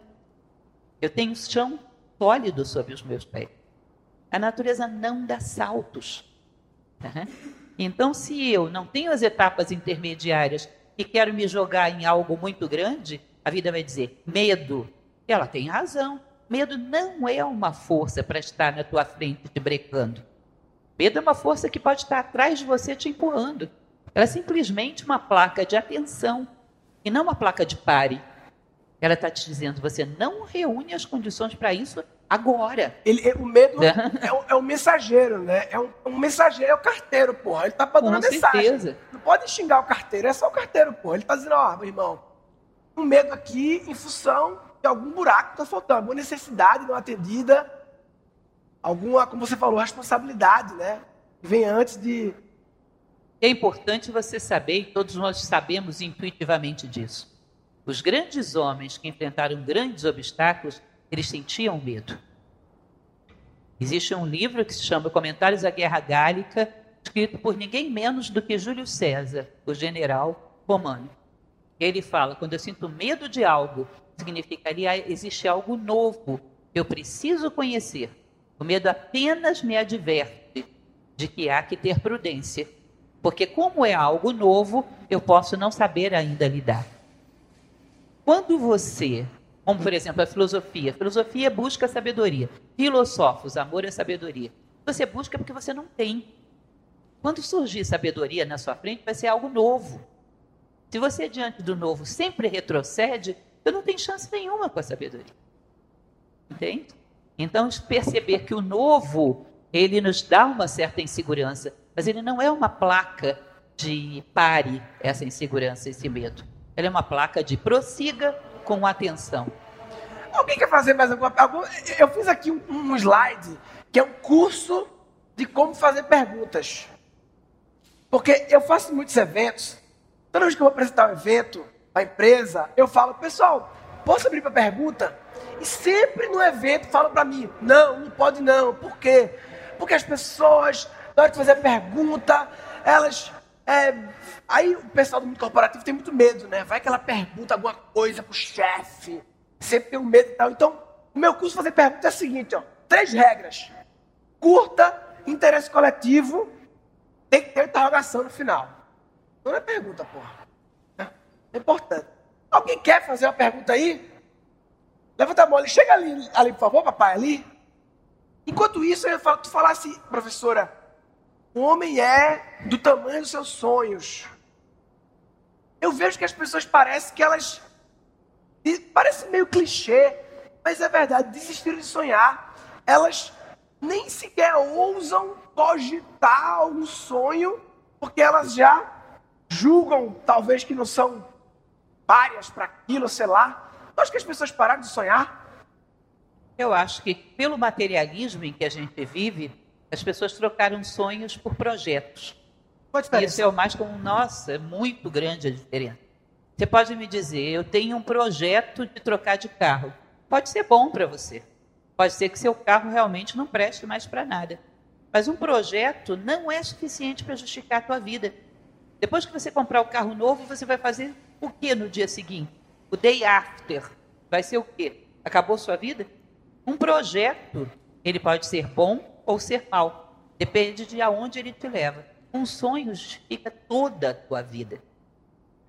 Eu tenho chão sólido sob os meus pés. A natureza não dá saltos. Então, se eu não tenho as etapas intermediárias e quero me jogar em algo muito grande, a vida vai dizer medo. Ela tem razão. Medo não é uma força para estar na tua frente te brecando. Medo é uma força que pode estar atrás de você te empurrando. Ela é simplesmente uma placa de atenção e não uma placa de pare. Ela está te dizendo: você não reúne as condições para isso agora. Ele, o medo é, o, é um mensageiro, né? É um, um, mensageiro, é o carteiro, porra. Ele está mandando Com mensagem. Certeza. Não pode xingar o carteiro, é só o carteiro, porra. Ele está dizendo: ó, oh, meu irmão, um medo aqui em função de algum buraco que está faltando, alguma necessidade não atendida, alguma, como você falou, responsabilidade, né? Vem antes de. É importante você saber, e todos nós sabemos intuitivamente disso. Os grandes homens que enfrentaram grandes obstáculos, eles sentiam medo. Existe um livro que se chama Comentários à Guerra Gálica, escrito por ninguém menos do que Júlio César, o general romano. Ele fala: quando eu sinto medo de algo, significaria existe algo novo que eu preciso conhecer. O medo apenas me adverte de que há que ter prudência, porque como é algo novo, eu posso não saber ainda lidar. Quando você, como por exemplo a filosofia, a filosofia busca sabedoria, filosofos, amor é sabedoria. Você busca porque você não tem. Quando surgir sabedoria na sua frente, vai ser algo novo. Se você diante do novo sempre retrocede, eu não tenho chance nenhuma com a sabedoria. Entende? Então, perceber que o novo, ele nos dá uma certa insegurança, mas ele não é uma placa de pare essa insegurança, esse medo. Ela é uma placa de prossiga com atenção. Alguém quer fazer mais alguma pergunta? Eu fiz aqui um, um slide que é um curso de como fazer perguntas. Porque eu faço muitos eventos. Toda vez que eu vou apresentar um evento, a empresa, eu falo, pessoal, posso abrir para pergunta? E sempre no evento falam para mim, não, não pode não. Por quê? Porque as pessoas, na hora de fazer a pergunta, elas. É, aí o pessoal do mundo corporativo tem muito medo, né? Vai que ela pergunta alguma coisa pro chefe. Sempre tem um medo e tal. Então, o meu curso fazer pergunta é o seguinte, ó. Três regras. Curta, interesse coletivo, tem que ter interrogação no final. Não é pergunta, porra. É importante. Alguém quer fazer uma pergunta aí? Levanta a mão ali. Chega ali, ali, por favor, papai, ali. Enquanto isso, eu falo, tu falasse, professora, o homem é do tamanho dos seus sonhos. Eu vejo que as pessoas parecem que elas. Parece meio clichê, mas é verdade, desistiram de sonhar. Elas nem sequer ousam cogitar um sonho, porque elas já julgam, talvez, que não são párias para aquilo, sei lá. Tu acha que as pessoas pararam de sonhar? Eu acho que, pelo materialismo em que a gente vive, as pessoas trocaram sonhos por projetos. Isso é o mais comum. Nossa, é muito grande a diferença. Você pode me dizer, eu tenho um projeto de trocar de carro. Pode ser bom para você. Pode ser que seu carro realmente não preste mais para nada. Mas um projeto não é suficiente para justificar a tua vida. Depois que você comprar o carro novo, você vai fazer o que no dia seguinte? O day after. Vai ser o quê? Acabou sua vida? Um projeto, ele pode ser bom ou ser mal. Depende de aonde ele te leva. Um sonho justifica toda a tua vida.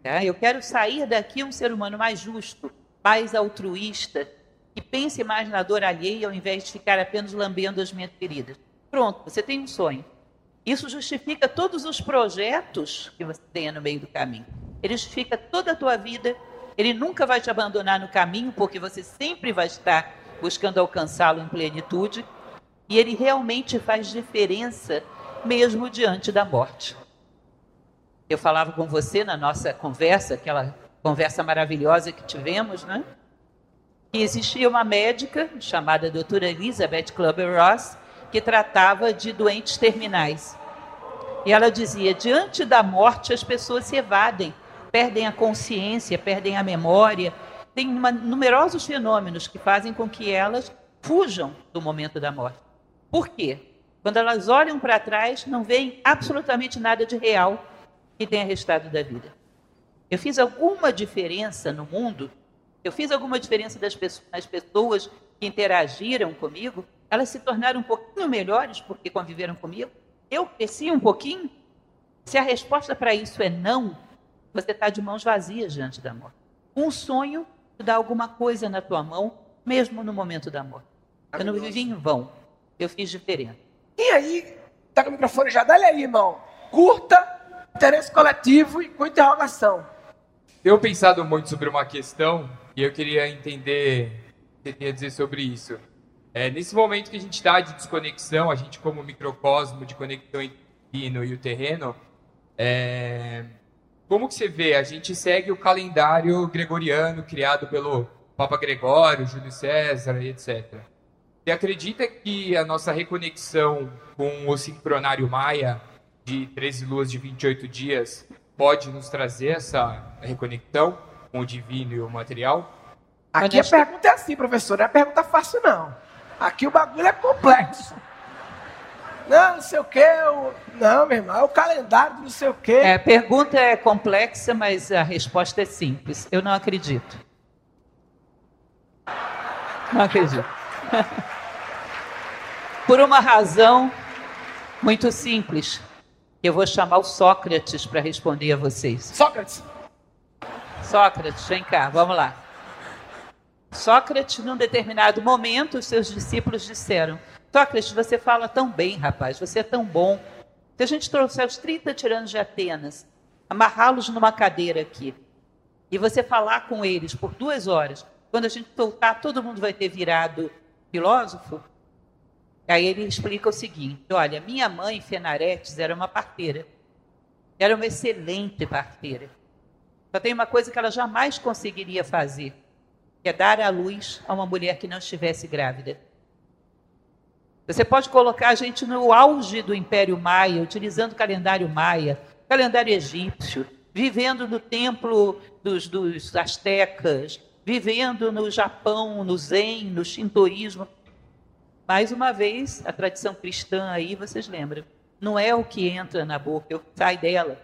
Tá? Eu quero sair daqui um ser humano mais justo, mais altruísta, que pense mais na dor alheia ao invés de ficar apenas lambendo as minhas feridas. Pronto, você tem um sonho. Isso justifica todos os projetos que você tenha no meio do caminho. Ele justifica toda a tua vida. Ele nunca vai te abandonar no caminho, porque você sempre vai estar buscando alcançá-lo em plenitude. E ele realmente faz diferença mesmo diante da morte. Eu falava com você na nossa conversa, aquela conversa maravilhosa que tivemos, né? Que existia uma médica chamada doutora Elizabeth Clubber-Ross que tratava de doentes terminais. E ela dizia: diante da morte, as pessoas se evadem, perdem a consciência, perdem a memória. Tem uma, numerosos fenômenos que fazem com que elas fujam do momento da morte. Por quê? Quando elas olham para trás, não veem absolutamente nada de real que tenha restado da vida. Eu fiz alguma diferença no mundo? Eu fiz alguma diferença das pessoas, nas pessoas que interagiram comigo? Elas se tornaram um pouquinho melhores porque conviveram comigo? Eu cresci um pouquinho? Se a resposta para isso é não, você está de mãos vazias diante da morte. Um sonho te dá alguma coisa na tua mão, mesmo no momento da morte. Eu não vivi em vão. Eu fiz diferença. E aí, tá com o microfone já? Dá aí, irmão. Curta, interesse coletivo e com interrogação. Tenho pensado muito sobre uma questão e eu queria entender o que você tem a dizer sobre isso. É, nesse momento que a gente está de desconexão, a gente como microcosmo de conexão entre o divino e o terreno, é, como que você vê? A gente segue o calendário gregoriano criado pelo Papa Gregório, Júlio César e etc. Você acredita que a nossa reconexão com o sincronário maia de 13 luas de 28 dias pode nos trazer essa reconexão com o divino e o material? Aqui a pergunta é assim, professor, não é pergunta fácil não. Aqui o bagulho é complexo. Não, não sei o quê. Eu... Não, meu irmão, é o calendário do não sei o quê. É, a pergunta é complexa, mas a resposta é simples. Eu não acredito. Não acredito. Por uma razão muito simples. Eu vou chamar o Sócrates para responder a vocês. Sócrates. Sócrates, vem cá, vamos lá. Sócrates, num determinado momento, os seus discípulos disseram: Sócrates, você fala tão bem, rapaz, você é tão bom. Se a gente trouxer os 30 tiranos de Atenas, amarrá-los numa cadeira aqui, e você falar com eles por duas horas, quando a gente soltar, todo mundo vai ter virado filósofo? Aí ele explica o seguinte: olha, minha mãe, Fenaretes, era uma parteira. Era uma excelente parteira. Só tem uma coisa que ela jamais conseguiria fazer, que é dar à luz a uma mulher que não estivesse grávida. Você pode colocar a gente no auge do Império Maia, utilizando o calendário maia, calendário egípcio, vivendo no templo dos, dos astecas, vivendo no Japão, no Zen, no Shintoísmo. Mais uma vez, a tradição cristã aí, vocês lembram, não é o que entra na boca, é o que sai dela.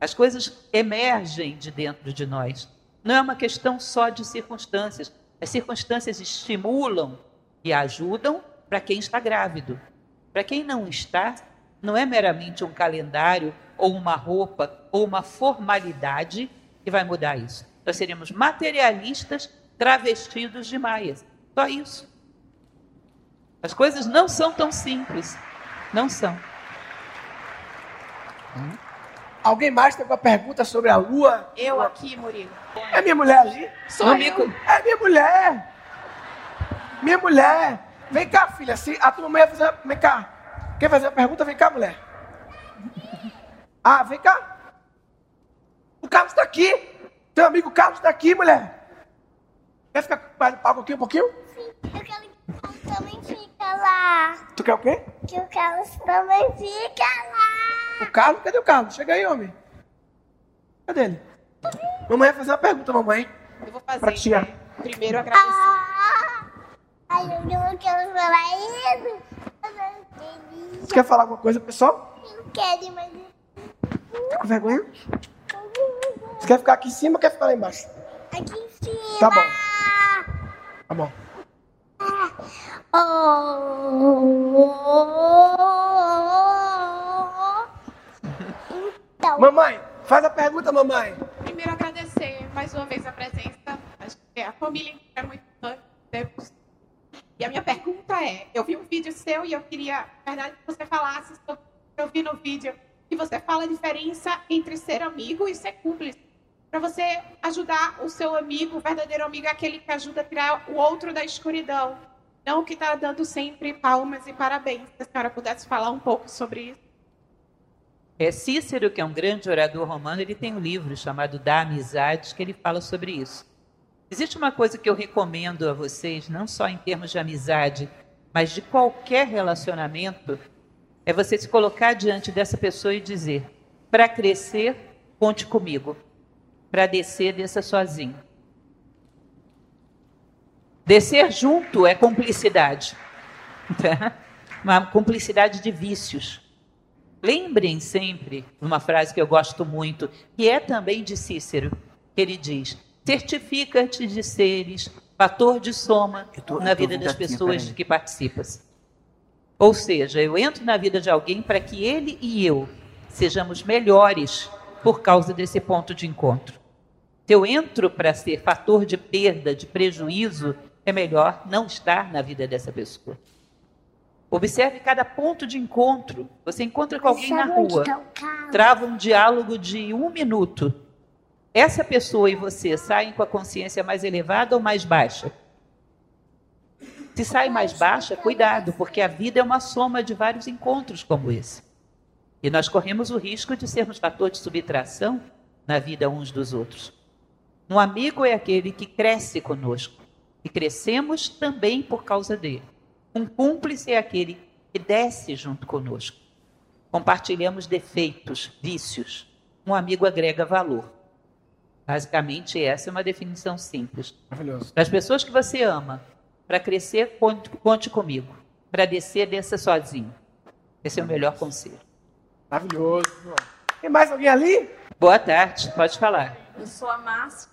As coisas emergem de dentro de nós. Não é uma questão só de circunstâncias. As circunstâncias estimulam e ajudam para quem está grávido. Para quem não está, não é meramente um calendário ou uma roupa ou uma formalidade que vai mudar isso. Nós seremos materialistas travestidos de maias. Só isso. As coisas não são tão simples. Não são. Alguém mais tem uma pergunta sobre a lua? Eu aqui, Murilo. É minha mulher ali? Sou eu. É minha mulher. Minha mulher. Vem cá, filha. Se a tua mãe vai fazer. Vem cá. Quer fazer a pergunta? Vem cá, mulher. Ah, vem cá. O Carlos está aqui. Teu amigo Carlos está aqui, mulher. Quer ficar mais no palco aqui um pouquinho? Sim. lá. Tu quer o quê? Que o Carlos também fica lá. O Carlos? Cadê o Carlos? Chega aí, homem. Cadê ele? Mamãe vai fazer uma pergunta, mamãe. Eu vou fazer. Pra tia. né? Primeiro agradecer. Ah, ai, eu não quero falar isso. Não. Você quer falar alguma coisa, pessoal? Eu quero, mas... Tá com vergonha? Você quer ficar aqui em cima ou quer ficar lá embaixo? Aqui em cima. Tá bom. Tá bom. Oh. Mamãe, faz a pergunta, mamãe. Primeiro agradecer mais uma vez a presença. Acho que a família é muito importante. E a minha pergunta é: eu vi um vídeo seu e eu queria, na verdade, que você falasse sobre. Eu vi no vídeo que você fala a diferença entre ser amigo e ser cúmplice. Para você ajudar o seu amigo, o verdadeiro amigo é aquele que ajuda a tirar o outro da escuridão. Não o que está dando sempre palmas e parabéns. Se a senhora pudesse falar um pouco sobre isso. É Cícero, que é um grande orador romano, ele tem um livro chamado Da Amizade, que ele fala sobre isso. Existe uma coisa que eu recomendo a vocês, não só em termos de amizade, mas de qualquer relacionamento, é você se colocar diante dessa pessoa e dizer: para crescer, conte comigo. Para descer, desça sozinho. Descer junto é cumplicidade. Tá? Uma cumplicidade de vícios. Lembrem sempre uma frase que eu gosto muito, que é também de Cícero, que ele diz: certifica-te de seres fator de soma tô- na vida das pessoas peraí. que participas. Ou seja, eu entro na vida de alguém para que ele e eu sejamos melhores por causa desse ponto de encontro. Se eu entro para ser fator de perda, de prejuízo, é melhor não estar na vida dessa pessoa. Observe cada ponto de encontro. Você encontra com alguém na rua, trava um diálogo de um minuto. Essa pessoa e você saem com a consciência mais elevada ou mais baixa? Se sai mais baixa, cuidado, porque a vida é uma soma de vários encontros como esse. E nós corremos o risco de sermos fator de subtração na vida uns dos outros. Um amigo é aquele que cresce conosco e crescemos também por causa dele. Um cúmplice é aquele que desce junto conosco. Compartilhamos defeitos, vícios. Um amigo agrega valor. Basicamente, essa é uma definição simples. Maravilhoso. Para as pessoas que você ama, para crescer, conte, conte comigo. Para descer, desça sozinho. Esse é o melhor conselho. Maravilhoso. Tem mais alguém ali? Boa tarde, pode falar. Eu sou a Márcia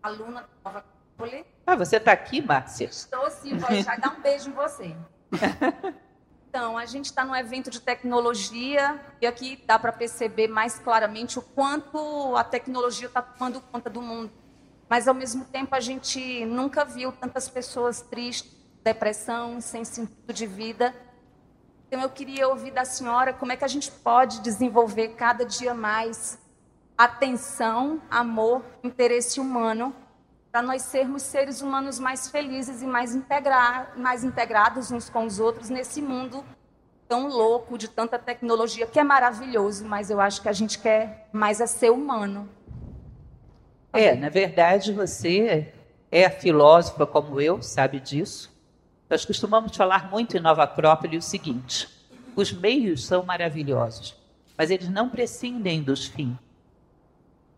aluna da Nova Ah, você está aqui, Márcia? Estou sim, vou já dar um beijo em você. Então, a gente está num evento de tecnologia e aqui dá para perceber mais claramente o quanto a tecnologia está tomando conta do mundo. Mas, ao mesmo tempo, a gente nunca viu tantas pessoas tristes, depressão, sem sentido de vida. Então, eu queria ouvir da senhora como é que a gente pode desenvolver cada dia mais atenção, amor, interesse humano, para nós sermos seres humanos mais felizes e mais, integra mais integrados uns com os outros nesse mundo tão louco de tanta tecnologia, que é maravilhoso, mas eu acho que a gente quer mais é ser humano. É, na verdade, você é filósofa como eu, sabe disso. Nós costumamos falar muito em Nova Acrópole o seguinte: os meios são maravilhosos, mas eles não prescindem dos fins.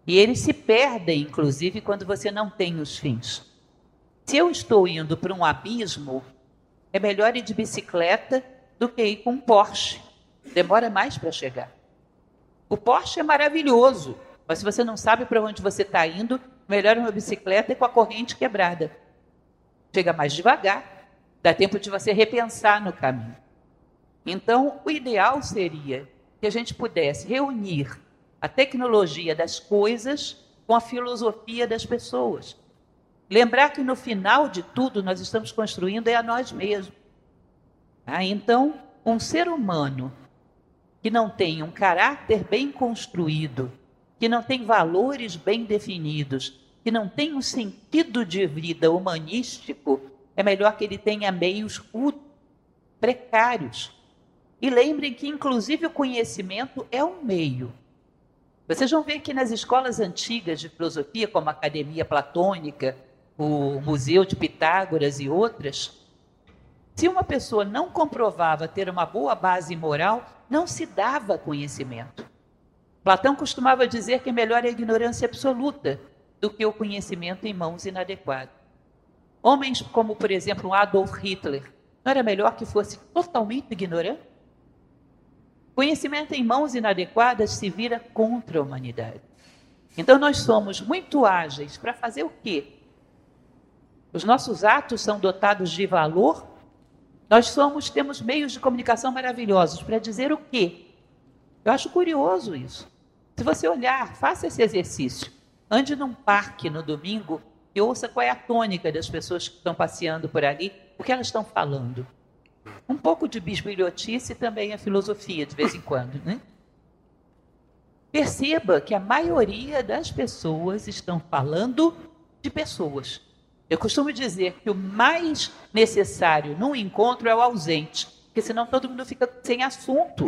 E eles se perdem, inclusive, quando você não tem os fins. Se eu estou indo para um abismo, é melhor ir de bicicleta do que ir com um Porsche. Demora mais para chegar. O Porsche é maravilhoso, mas se você não sabe para onde você está indo, melhor uma bicicleta e com a corrente quebrada. Chega mais devagar, dá tempo de você repensar no caminho. Então, o ideal seria que a gente pudesse reunir a tecnologia das coisas com a filosofia das pessoas. Lembrar que no final de tudo nós estamos construindo é a nós mesmos. Ah, então, um ser humano que não tem um caráter bem construído, que não tem valores bem definidos, que não tem um sentido de vida humanístico, é melhor que ele tenha meios precários. E lembrem que, inclusive, o conhecimento é um meio. Vocês vão ver que nas escolas antigas de filosofia, como a Academia Platônica, o Museu de Pitágoras e outras, Se uma pessoa não comprovava ter uma boa base moral, não se dava conhecimento. Platão costumava dizer que melhor é a ignorância absoluta do que o conhecimento em mãos inadequadas. Homens como, por exemplo, Adolf Hitler, não era melhor que fosse totalmente ignorante? Conhecimento em mãos inadequadas se vira contra a humanidade. Então nós somos muito ágeis para fazer o quê? Os nossos atos são dotados de valor. Nós somos temos meios de comunicação maravilhosos para dizer o quê? Eu acho curioso isso. Se você olhar, faça esse exercício. Ande num parque no domingo e ouça qual é a tônica das pessoas que estão passeando por ali, o que elas estão falando. Um pouco de bisbilhotice também é filosofia, de vez em quando, né? Perceba que a maioria das pessoas estão falando de pessoas. Eu costumo dizer que o mais necessário num encontro é o ausente, porque senão todo mundo fica sem assunto.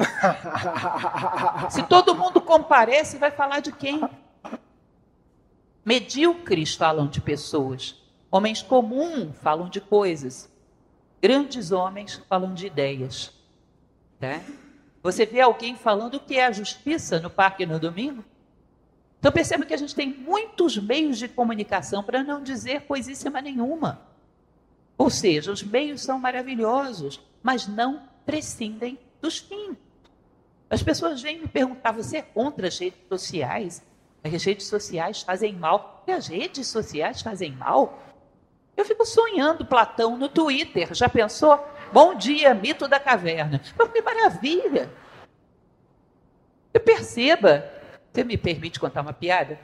Se todo mundo comparece, vai falar de quem? Medíocres falam de pessoas. Homens comuns falam de coisas. Grandes homens falam de ideias. Tá? Você vê alguém falando o que é a justiça no parque no domingo? Então perceba que a gente tem muitos meios de comunicação para não dizer coisíssima nenhuma. Ou seja, os meios são maravilhosos, mas não prescindem dos fins. As pessoas vêm me perguntar: você é contra as redes sociais? As redes sociais fazem mal. E as redes sociais fazem mal? Eu fico sonhando Platão no Twitter. Já pensou? Bom dia, mito da caverna. Que maravilha! E perceba, você me permite contar uma piada?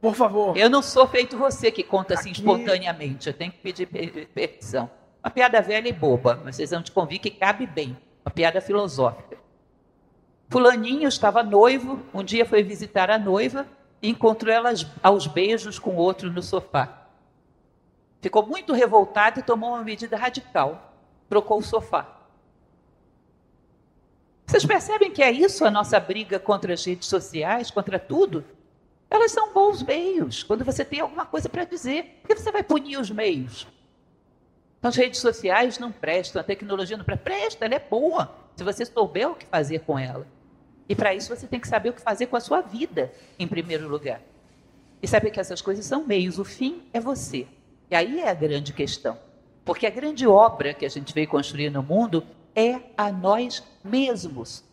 Por favor. Eu não sou feito você que conta assim Aqui... espontaneamente. Eu tenho que pedir permissão. Uma piada velha e boba, mas vocês vão te convir que cabe bem. Uma piada filosófica. Fulaninho estava noivo, um dia foi visitar a noiva e encontrou ela aos beijos com outro no sofá. Ficou muito revoltado e tomou uma medida radical. Trocou o sofá. Vocês percebem que é isso a nossa briga contra as redes sociais, contra tudo? Elas são bons meios. Quando você tem alguma coisa para dizer, por que você vai punir os meios? Então, as redes sociais não prestam, a tecnologia não presta. Presta, ela é boa, se você souber o que fazer com ela. E para isso você tem que saber o que fazer com a sua vida, em primeiro lugar. E saber que essas coisas são meios, o fim é você. E aí é a grande questão. Porque a grande obra que a gente veio construir no mundo é a nós mesmos.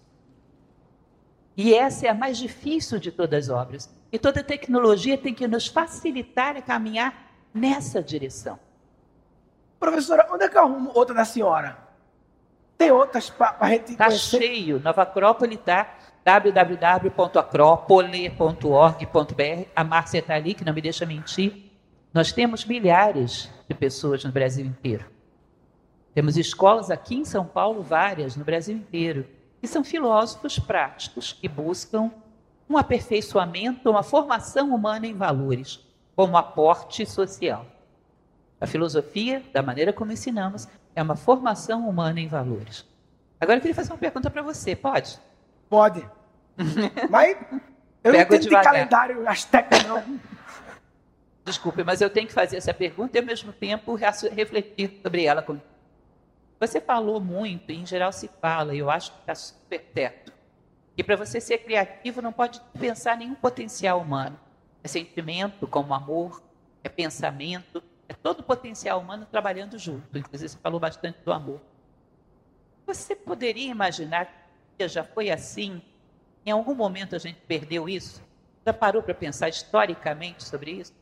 E essa é a mais difícil de todas as obras. E toda tecnologia tem que nos facilitar a caminhar nessa direção. Professora, onde é que eu arrumo outra da senhora? Tem outras para a gente Está cheio. Nova Acrópole está www.acropole.org.br. A Márcia está ali, que não me deixa mentir. Nós temos milhares de pessoas no Brasil inteiro. Temos escolas aqui em São Paulo, várias, no Brasil inteiro, que são filósofos práticos que buscam um aperfeiçoamento, uma formação humana em valores, como aporte social. A filosofia, da maneira como ensinamos, é uma formação humana em valores. Agora eu queria fazer uma pergunta para você, pode? Pode. Mas eu não entendo de calendário asteca, não. Desculpe, mas eu tenho que fazer essa pergunta e, ao mesmo tempo, refletir sobre ela. Você falou muito, e em geral se fala, e eu acho que está super perto, que para você ser criativo não pode pensar nenhum potencial humano. É sentimento, como amor, é pensamento, é todo o potencial humano trabalhando junto. Inclusive, você falou bastante do amor. Você poderia imaginar já foi assim? Em algum momento a gente perdeu isso? Já parou para pensar historicamente sobre isso?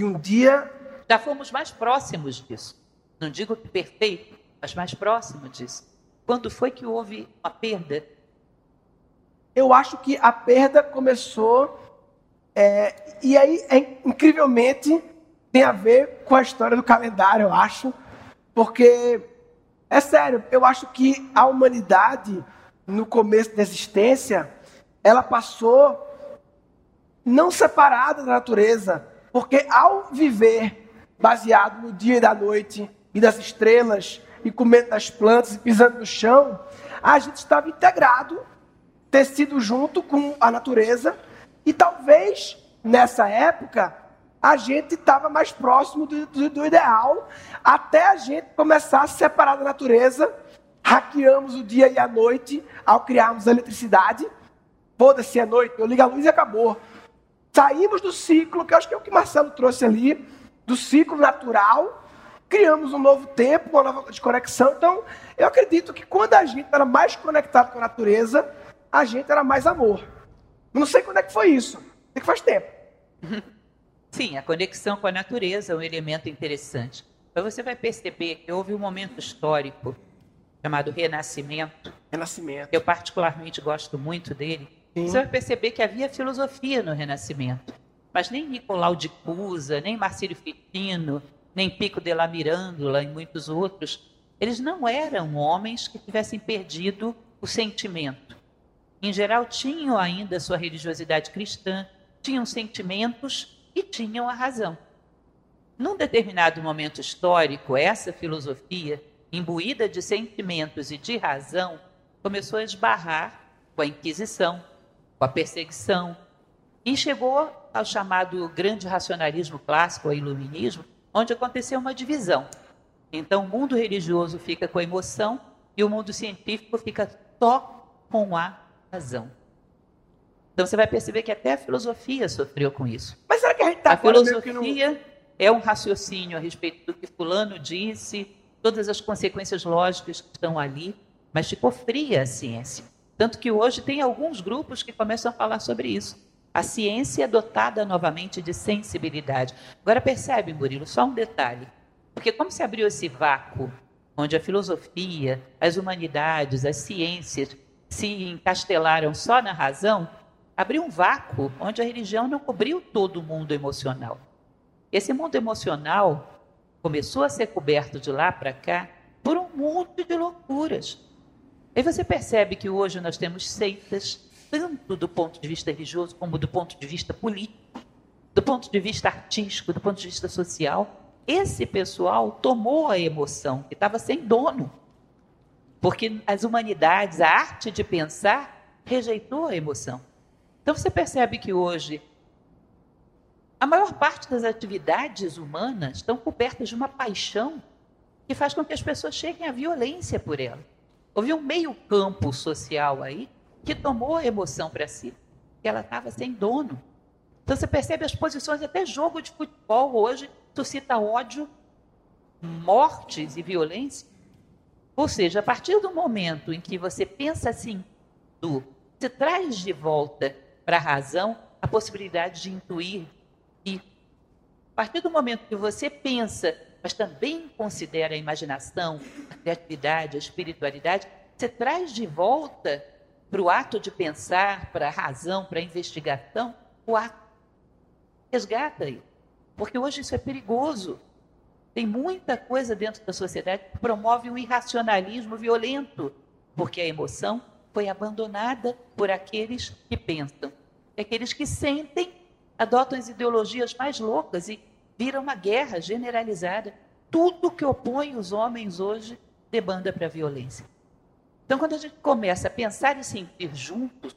E um dia. Já fomos mais próximos disso. Não digo que perfeito, mas mais próximo disso. Quando foi que houve uma perda? Eu acho que a perda começou. É, e aí, é, incrivelmente, tem a ver com a história do calendário, eu acho. Porque é sério, eu acho que a humanidade, no começo da existência, ela passou não separada da natureza, porque ao viver baseado no dia e da noite e das estrelas e comendo das plantas e pisando no chão, a gente estava integrado, tecido junto com a natureza e talvez nessa época a gente estava mais próximo do, do, do, ideal, até a gente começar a se separar da natureza. Hackeamos o dia e a noite ao criarmos a eletricidade. Foda-se a noite, eu ligo a luz e acabou. Saímos do ciclo, que eu acho que é o que Marcelo trouxe ali, do ciclo natural, criamos um novo tempo, uma nova desconexão. Então, eu acredito que quando a gente era mais conectado com a natureza, a gente era mais amor. Não sei quando é que foi isso. Sei que faz tempo. Sim, a conexão com a natureza é um elemento interessante. Mas você vai perceber que houve um momento histórico chamado Renascimento. Renascimento. Eu particularmente gosto muito dele. Sim. Você vai perceber que havia filosofia no Renascimento. Mas nem Nicolau de Cusa, nem Marcílio Fitino, nem Pico de la Mirândola e muitos outros, eles não eram homens que tivessem perdido o sentimento. Em geral, tinham ainda sua religiosidade cristã, tinham sentimentos e tinham a razão. Num determinado momento histórico, essa filosofia, imbuída de sentimentos e de razão, começou a esbarrar com a Inquisição, com a perseguição, e chegou ao chamado grande racionalismo clássico, o iluminismo, onde aconteceu uma divisão. Então, o mundo religioso fica com a emoção e o mundo científico fica só com a razão. Então, você vai perceber que até a filosofia sofreu com isso. Mas será que a gente está A filosofia não... é um raciocínio a respeito do que fulano disse, todas as consequências lógicas que estão ali, mas ficou fria a ciência. Tanto que hoje tem alguns grupos que começam a falar sobre isso. A ciência é dotada novamente de sensibilidade. Agora percebe, Murilo, só um detalhe. Porque como se abriu esse vácuo onde a filosofia, as humanidades, as ciências se encastelaram só na razão, abriu um vácuo onde a religião não cobriu todo o mundo emocional. Esse mundo emocional começou a ser coberto de lá para cá por um monte de loucuras. Aí você percebe que hoje nós temos seitas, tanto do ponto de vista religioso como do ponto de vista político, do ponto de vista artístico, do ponto de vista social. Esse pessoal tomou a emoção, que estava sem dono. Porque as humanidades, a arte de pensar, rejeitou a emoção. Então você percebe que hoje a maior parte das atividades humanas estão cobertas de uma paixão que faz com que as pessoas cheguem à violência por ela. Houve um meio campo social aí que tomou a emoção para si, que ela estava sem dono. Então você percebe as posições, até jogo de futebol hoje suscita ódio, mortes e violência. Ou seja, a partir do momento em que você pensa assim, do, você traz de volta para a razão a possibilidade de intuir e a partir do momento que você pensa, mas também considera a imaginação, a criatividade, a espiritualidade, você traz de volta para o ato de pensar, para a razão, para a investigação, o ato. Resgata aí. Porque hoje isso é perigoso. Tem muita coisa dentro da sociedade que promove um irracionalismo violento, porque a emoção foi abandonada por aqueles que pensam. Aqueles que sentem, adotam as ideologias mais loucas e viram uma guerra generalizada. Tudo que opõe os homens hoje debanda para a violência. Então, quando a gente começa a pensar e sentir juntos,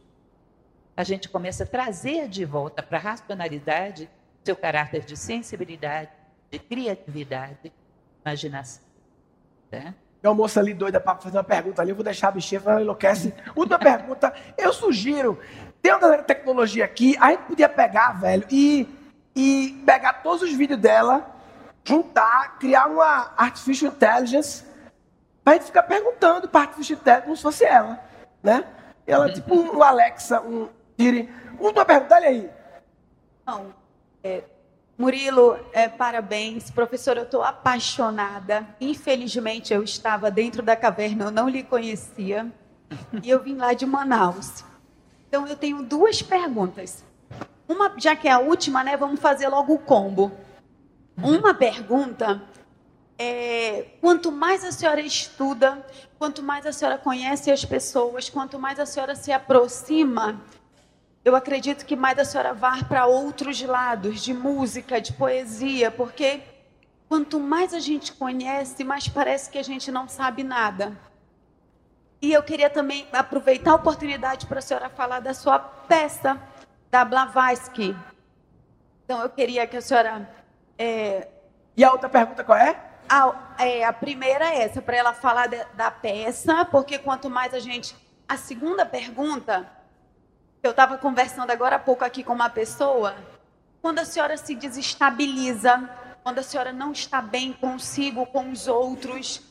a gente começa a trazer de volta para a racionalidade seu caráter de sensibilidade, de criatividade, imaginação. Tá? Tem uma moça ali doida para fazer uma pergunta ali, eu vou deixar a bichinha, ela enlouquece. Última pergunta, eu sugiro, tem uma tecnologia aqui, a gente podia pegar, velho, e, e pegar todos os vídeos dela, juntar, criar uma artificial intelligence Pra gente ficar perguntando para a artificial intelligence como se fosse ela, né? Ela, tipo um Alexa, um Siri. Última pergunta, olha aí. Não, é, Murilo, é, parabéns. Professor, eu estou apaixonada. Infelizmente, eu estava dentro da caverna, eu não lhe conhecia. E eu vim lá de Manaus. Então, eu tenho duas perguntas. Uma, já que é a última, né? Vamos fazer logo o combo. Uma pergunta é, quanto mais a senhora estuda, quanto mais a senhora conhece as pessoas, quanto mais a senhora se aproxima, eu acredito que mais a senhora vá para outros lados, de música, de poesia, porque quanto mais a gente conhece, mais parece que a gente não sabe nada. E eu queria também aproveitar a oportunidade para a senhora falar da sua peça, da Blavatsky, Então eu queria que a senhora. é, E a outra pergunta qual é? a, é, a primeira é essa, para ela falar de- da peça, porque quanto mais a gente. A segunda pergunta, eu estava conversando agora há pouco aqui com uma pessoa, quando a senhora se desestabiliza, quando a senhora não está bem consigo, com os outros,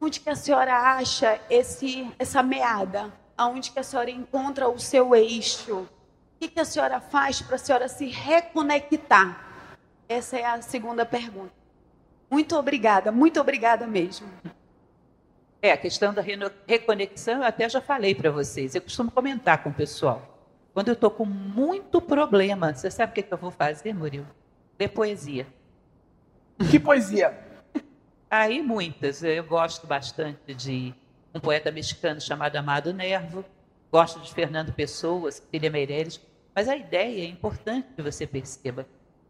onde que a senhora acha esse, essa meada? Aonde que a senhora encontra o seu eixo? O que, que a senhora faz para a senhora se reconectar? Essa é a segunda pergunta. Muito obrigada, muito obrigada mesmo. É, a questão da reconexão, eu até já falei para vocês. Eu costumo comentar com o pessoal. Quando eu estou com muito problema, você sabe o que, que eu vou fazer, Murilo? Ler poesia. Que poesia? Aí muitas. Eu gosto bastante de um poeta mexicano chamado Amado Nervo. Gosto de Fernando Pessoa, Cecília Meirelles. Mas a ideia é importante que você perceba.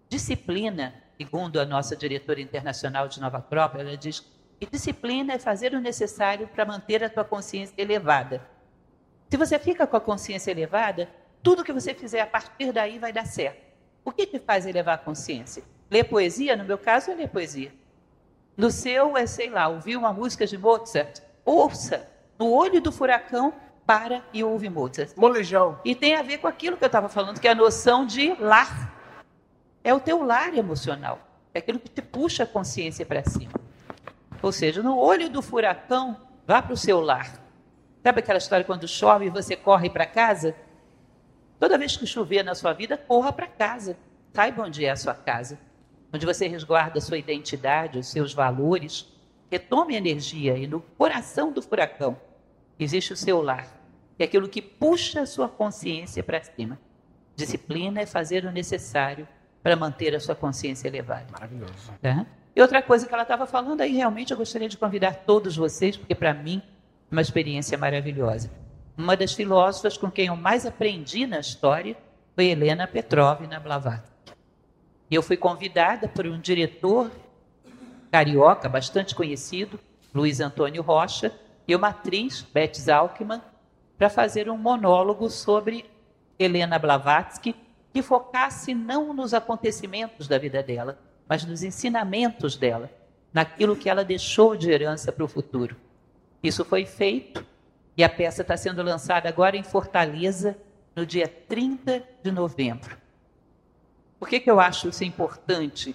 Disciplina, segundo a nossa diretora internacional de Nova Acrópole, ela diz que disciplina é fazer o necessário para manter a tua consciência elevada. Se você fica com a consciência elevada, tudo que você fizer a partir daí vai dar certo. O que te faz elevar a consciência? Ler poesia? No meu caso, é ler poesia. No seu é, sei lá, ouvir uma música de Mozart. Ouça. No olho do furacão, para e ouve Mozart. Molejão. E tem a ver com aquilo que eu estava falando, que é a noção de lar. É o teu lar emocional. É aquilo que te puxa a consciência para cima. Ou seja, no olho do furacão, vá para o seu lar. Sabe aquela história quando chove e você corre para casa? Toda vez que chover na sua vida, corra para casa. Saiba onde é a sua casa. Onde você resguarda a sua identidade, os seus valores. Retome energia e no coração do furacão existe o seu lar. É aquilo que puxa a sua consciência para cima. Disciplina é fazer o necessário para manter a sua consciência elevada. Maravilhoso. Tá? E outra coisa que ela estava falando aí, realmente eu gostaria de convidar todos vocês, porque para mim é uma experiência maravilhosa. Uma das filósofas com quem eu mais aprendi na história foi Helena Petrovna Blavatsky. E eu fui convidada por um diretor carioca bastante conhecido, Luiz Antônio Rocha, e uma atriz, Beth Zalkman, para fazer um monólogo sobre Helena Blavatsky que focasse não nos acontecimentos da vida dela, mas nos ensinamentos dela, naquilo que ela deixou de herança para o futuro. Isso foi feito e a peça está sendo lançada agora em Fortaleza, no dia 30 de novembro. Por que, que eu acho isso importante?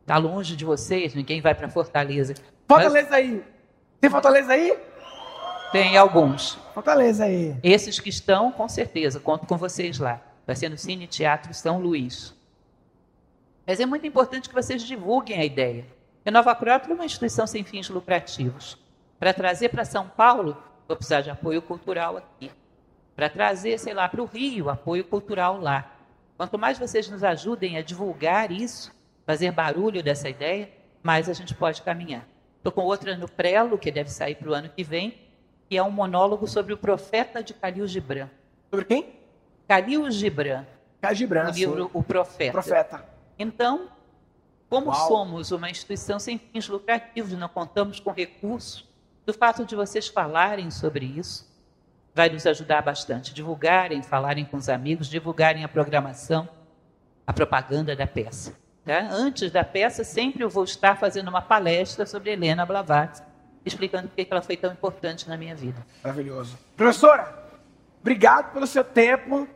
Está longe de vocês, ninguém vai para Fortaleza. Fortaleza aí. Tem Fortaleza aí? Tem alguns. Fortaleza aí. Esses que estão, com certeza, conto com vocês lá. Vai ser no Cine Teatro São Luís. Mas é muito importante que vocês divulguem a ideia. A Nova Acrópole é uma instituição sem fins lucrativos. Para trazer para São Paulo, vou precisar de apoio cultural aqui. Para trazer, sei lá, para o Rio, apoio cultural lá. Quanto mais vocês nos ajudem a divulgar isso, fazer barulho dessa ideia, mais a gente pode caminhar. Estou com outra no Prelo, que deve sair para o ano que vem, que é um monólogo sobre o profeta de Khalil Gibran. Sobre quem? Khalil Gibran, Gibran. o livro O Profeta. Profeta. Então, como Uau. somos uma instituição sem fins lucrativos, não contamos com recursos, do fato de vocês falarem sobre isso vai nos ajudar bastante. Divulgarem, falarem com os amigos, divulgarem a programação, a propaganda da peça. tá? Antes da peça, sempre eu vou estar fazendo uma palestra sobre Helena Blavatsky, explicando por que ela foi tão importante na minha vida. Maravilhoso. Professora, obrigado pelo seu tempo.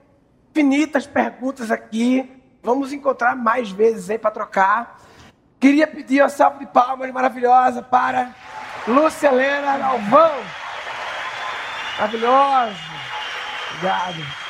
Infinitas perguntas aqui. Vamos encontrar mais vezes aí para trocar. Queria pedir uma salva de palmas maravilhosa para Lúcia Helena Galvão. Maravilhoso. Obrigado.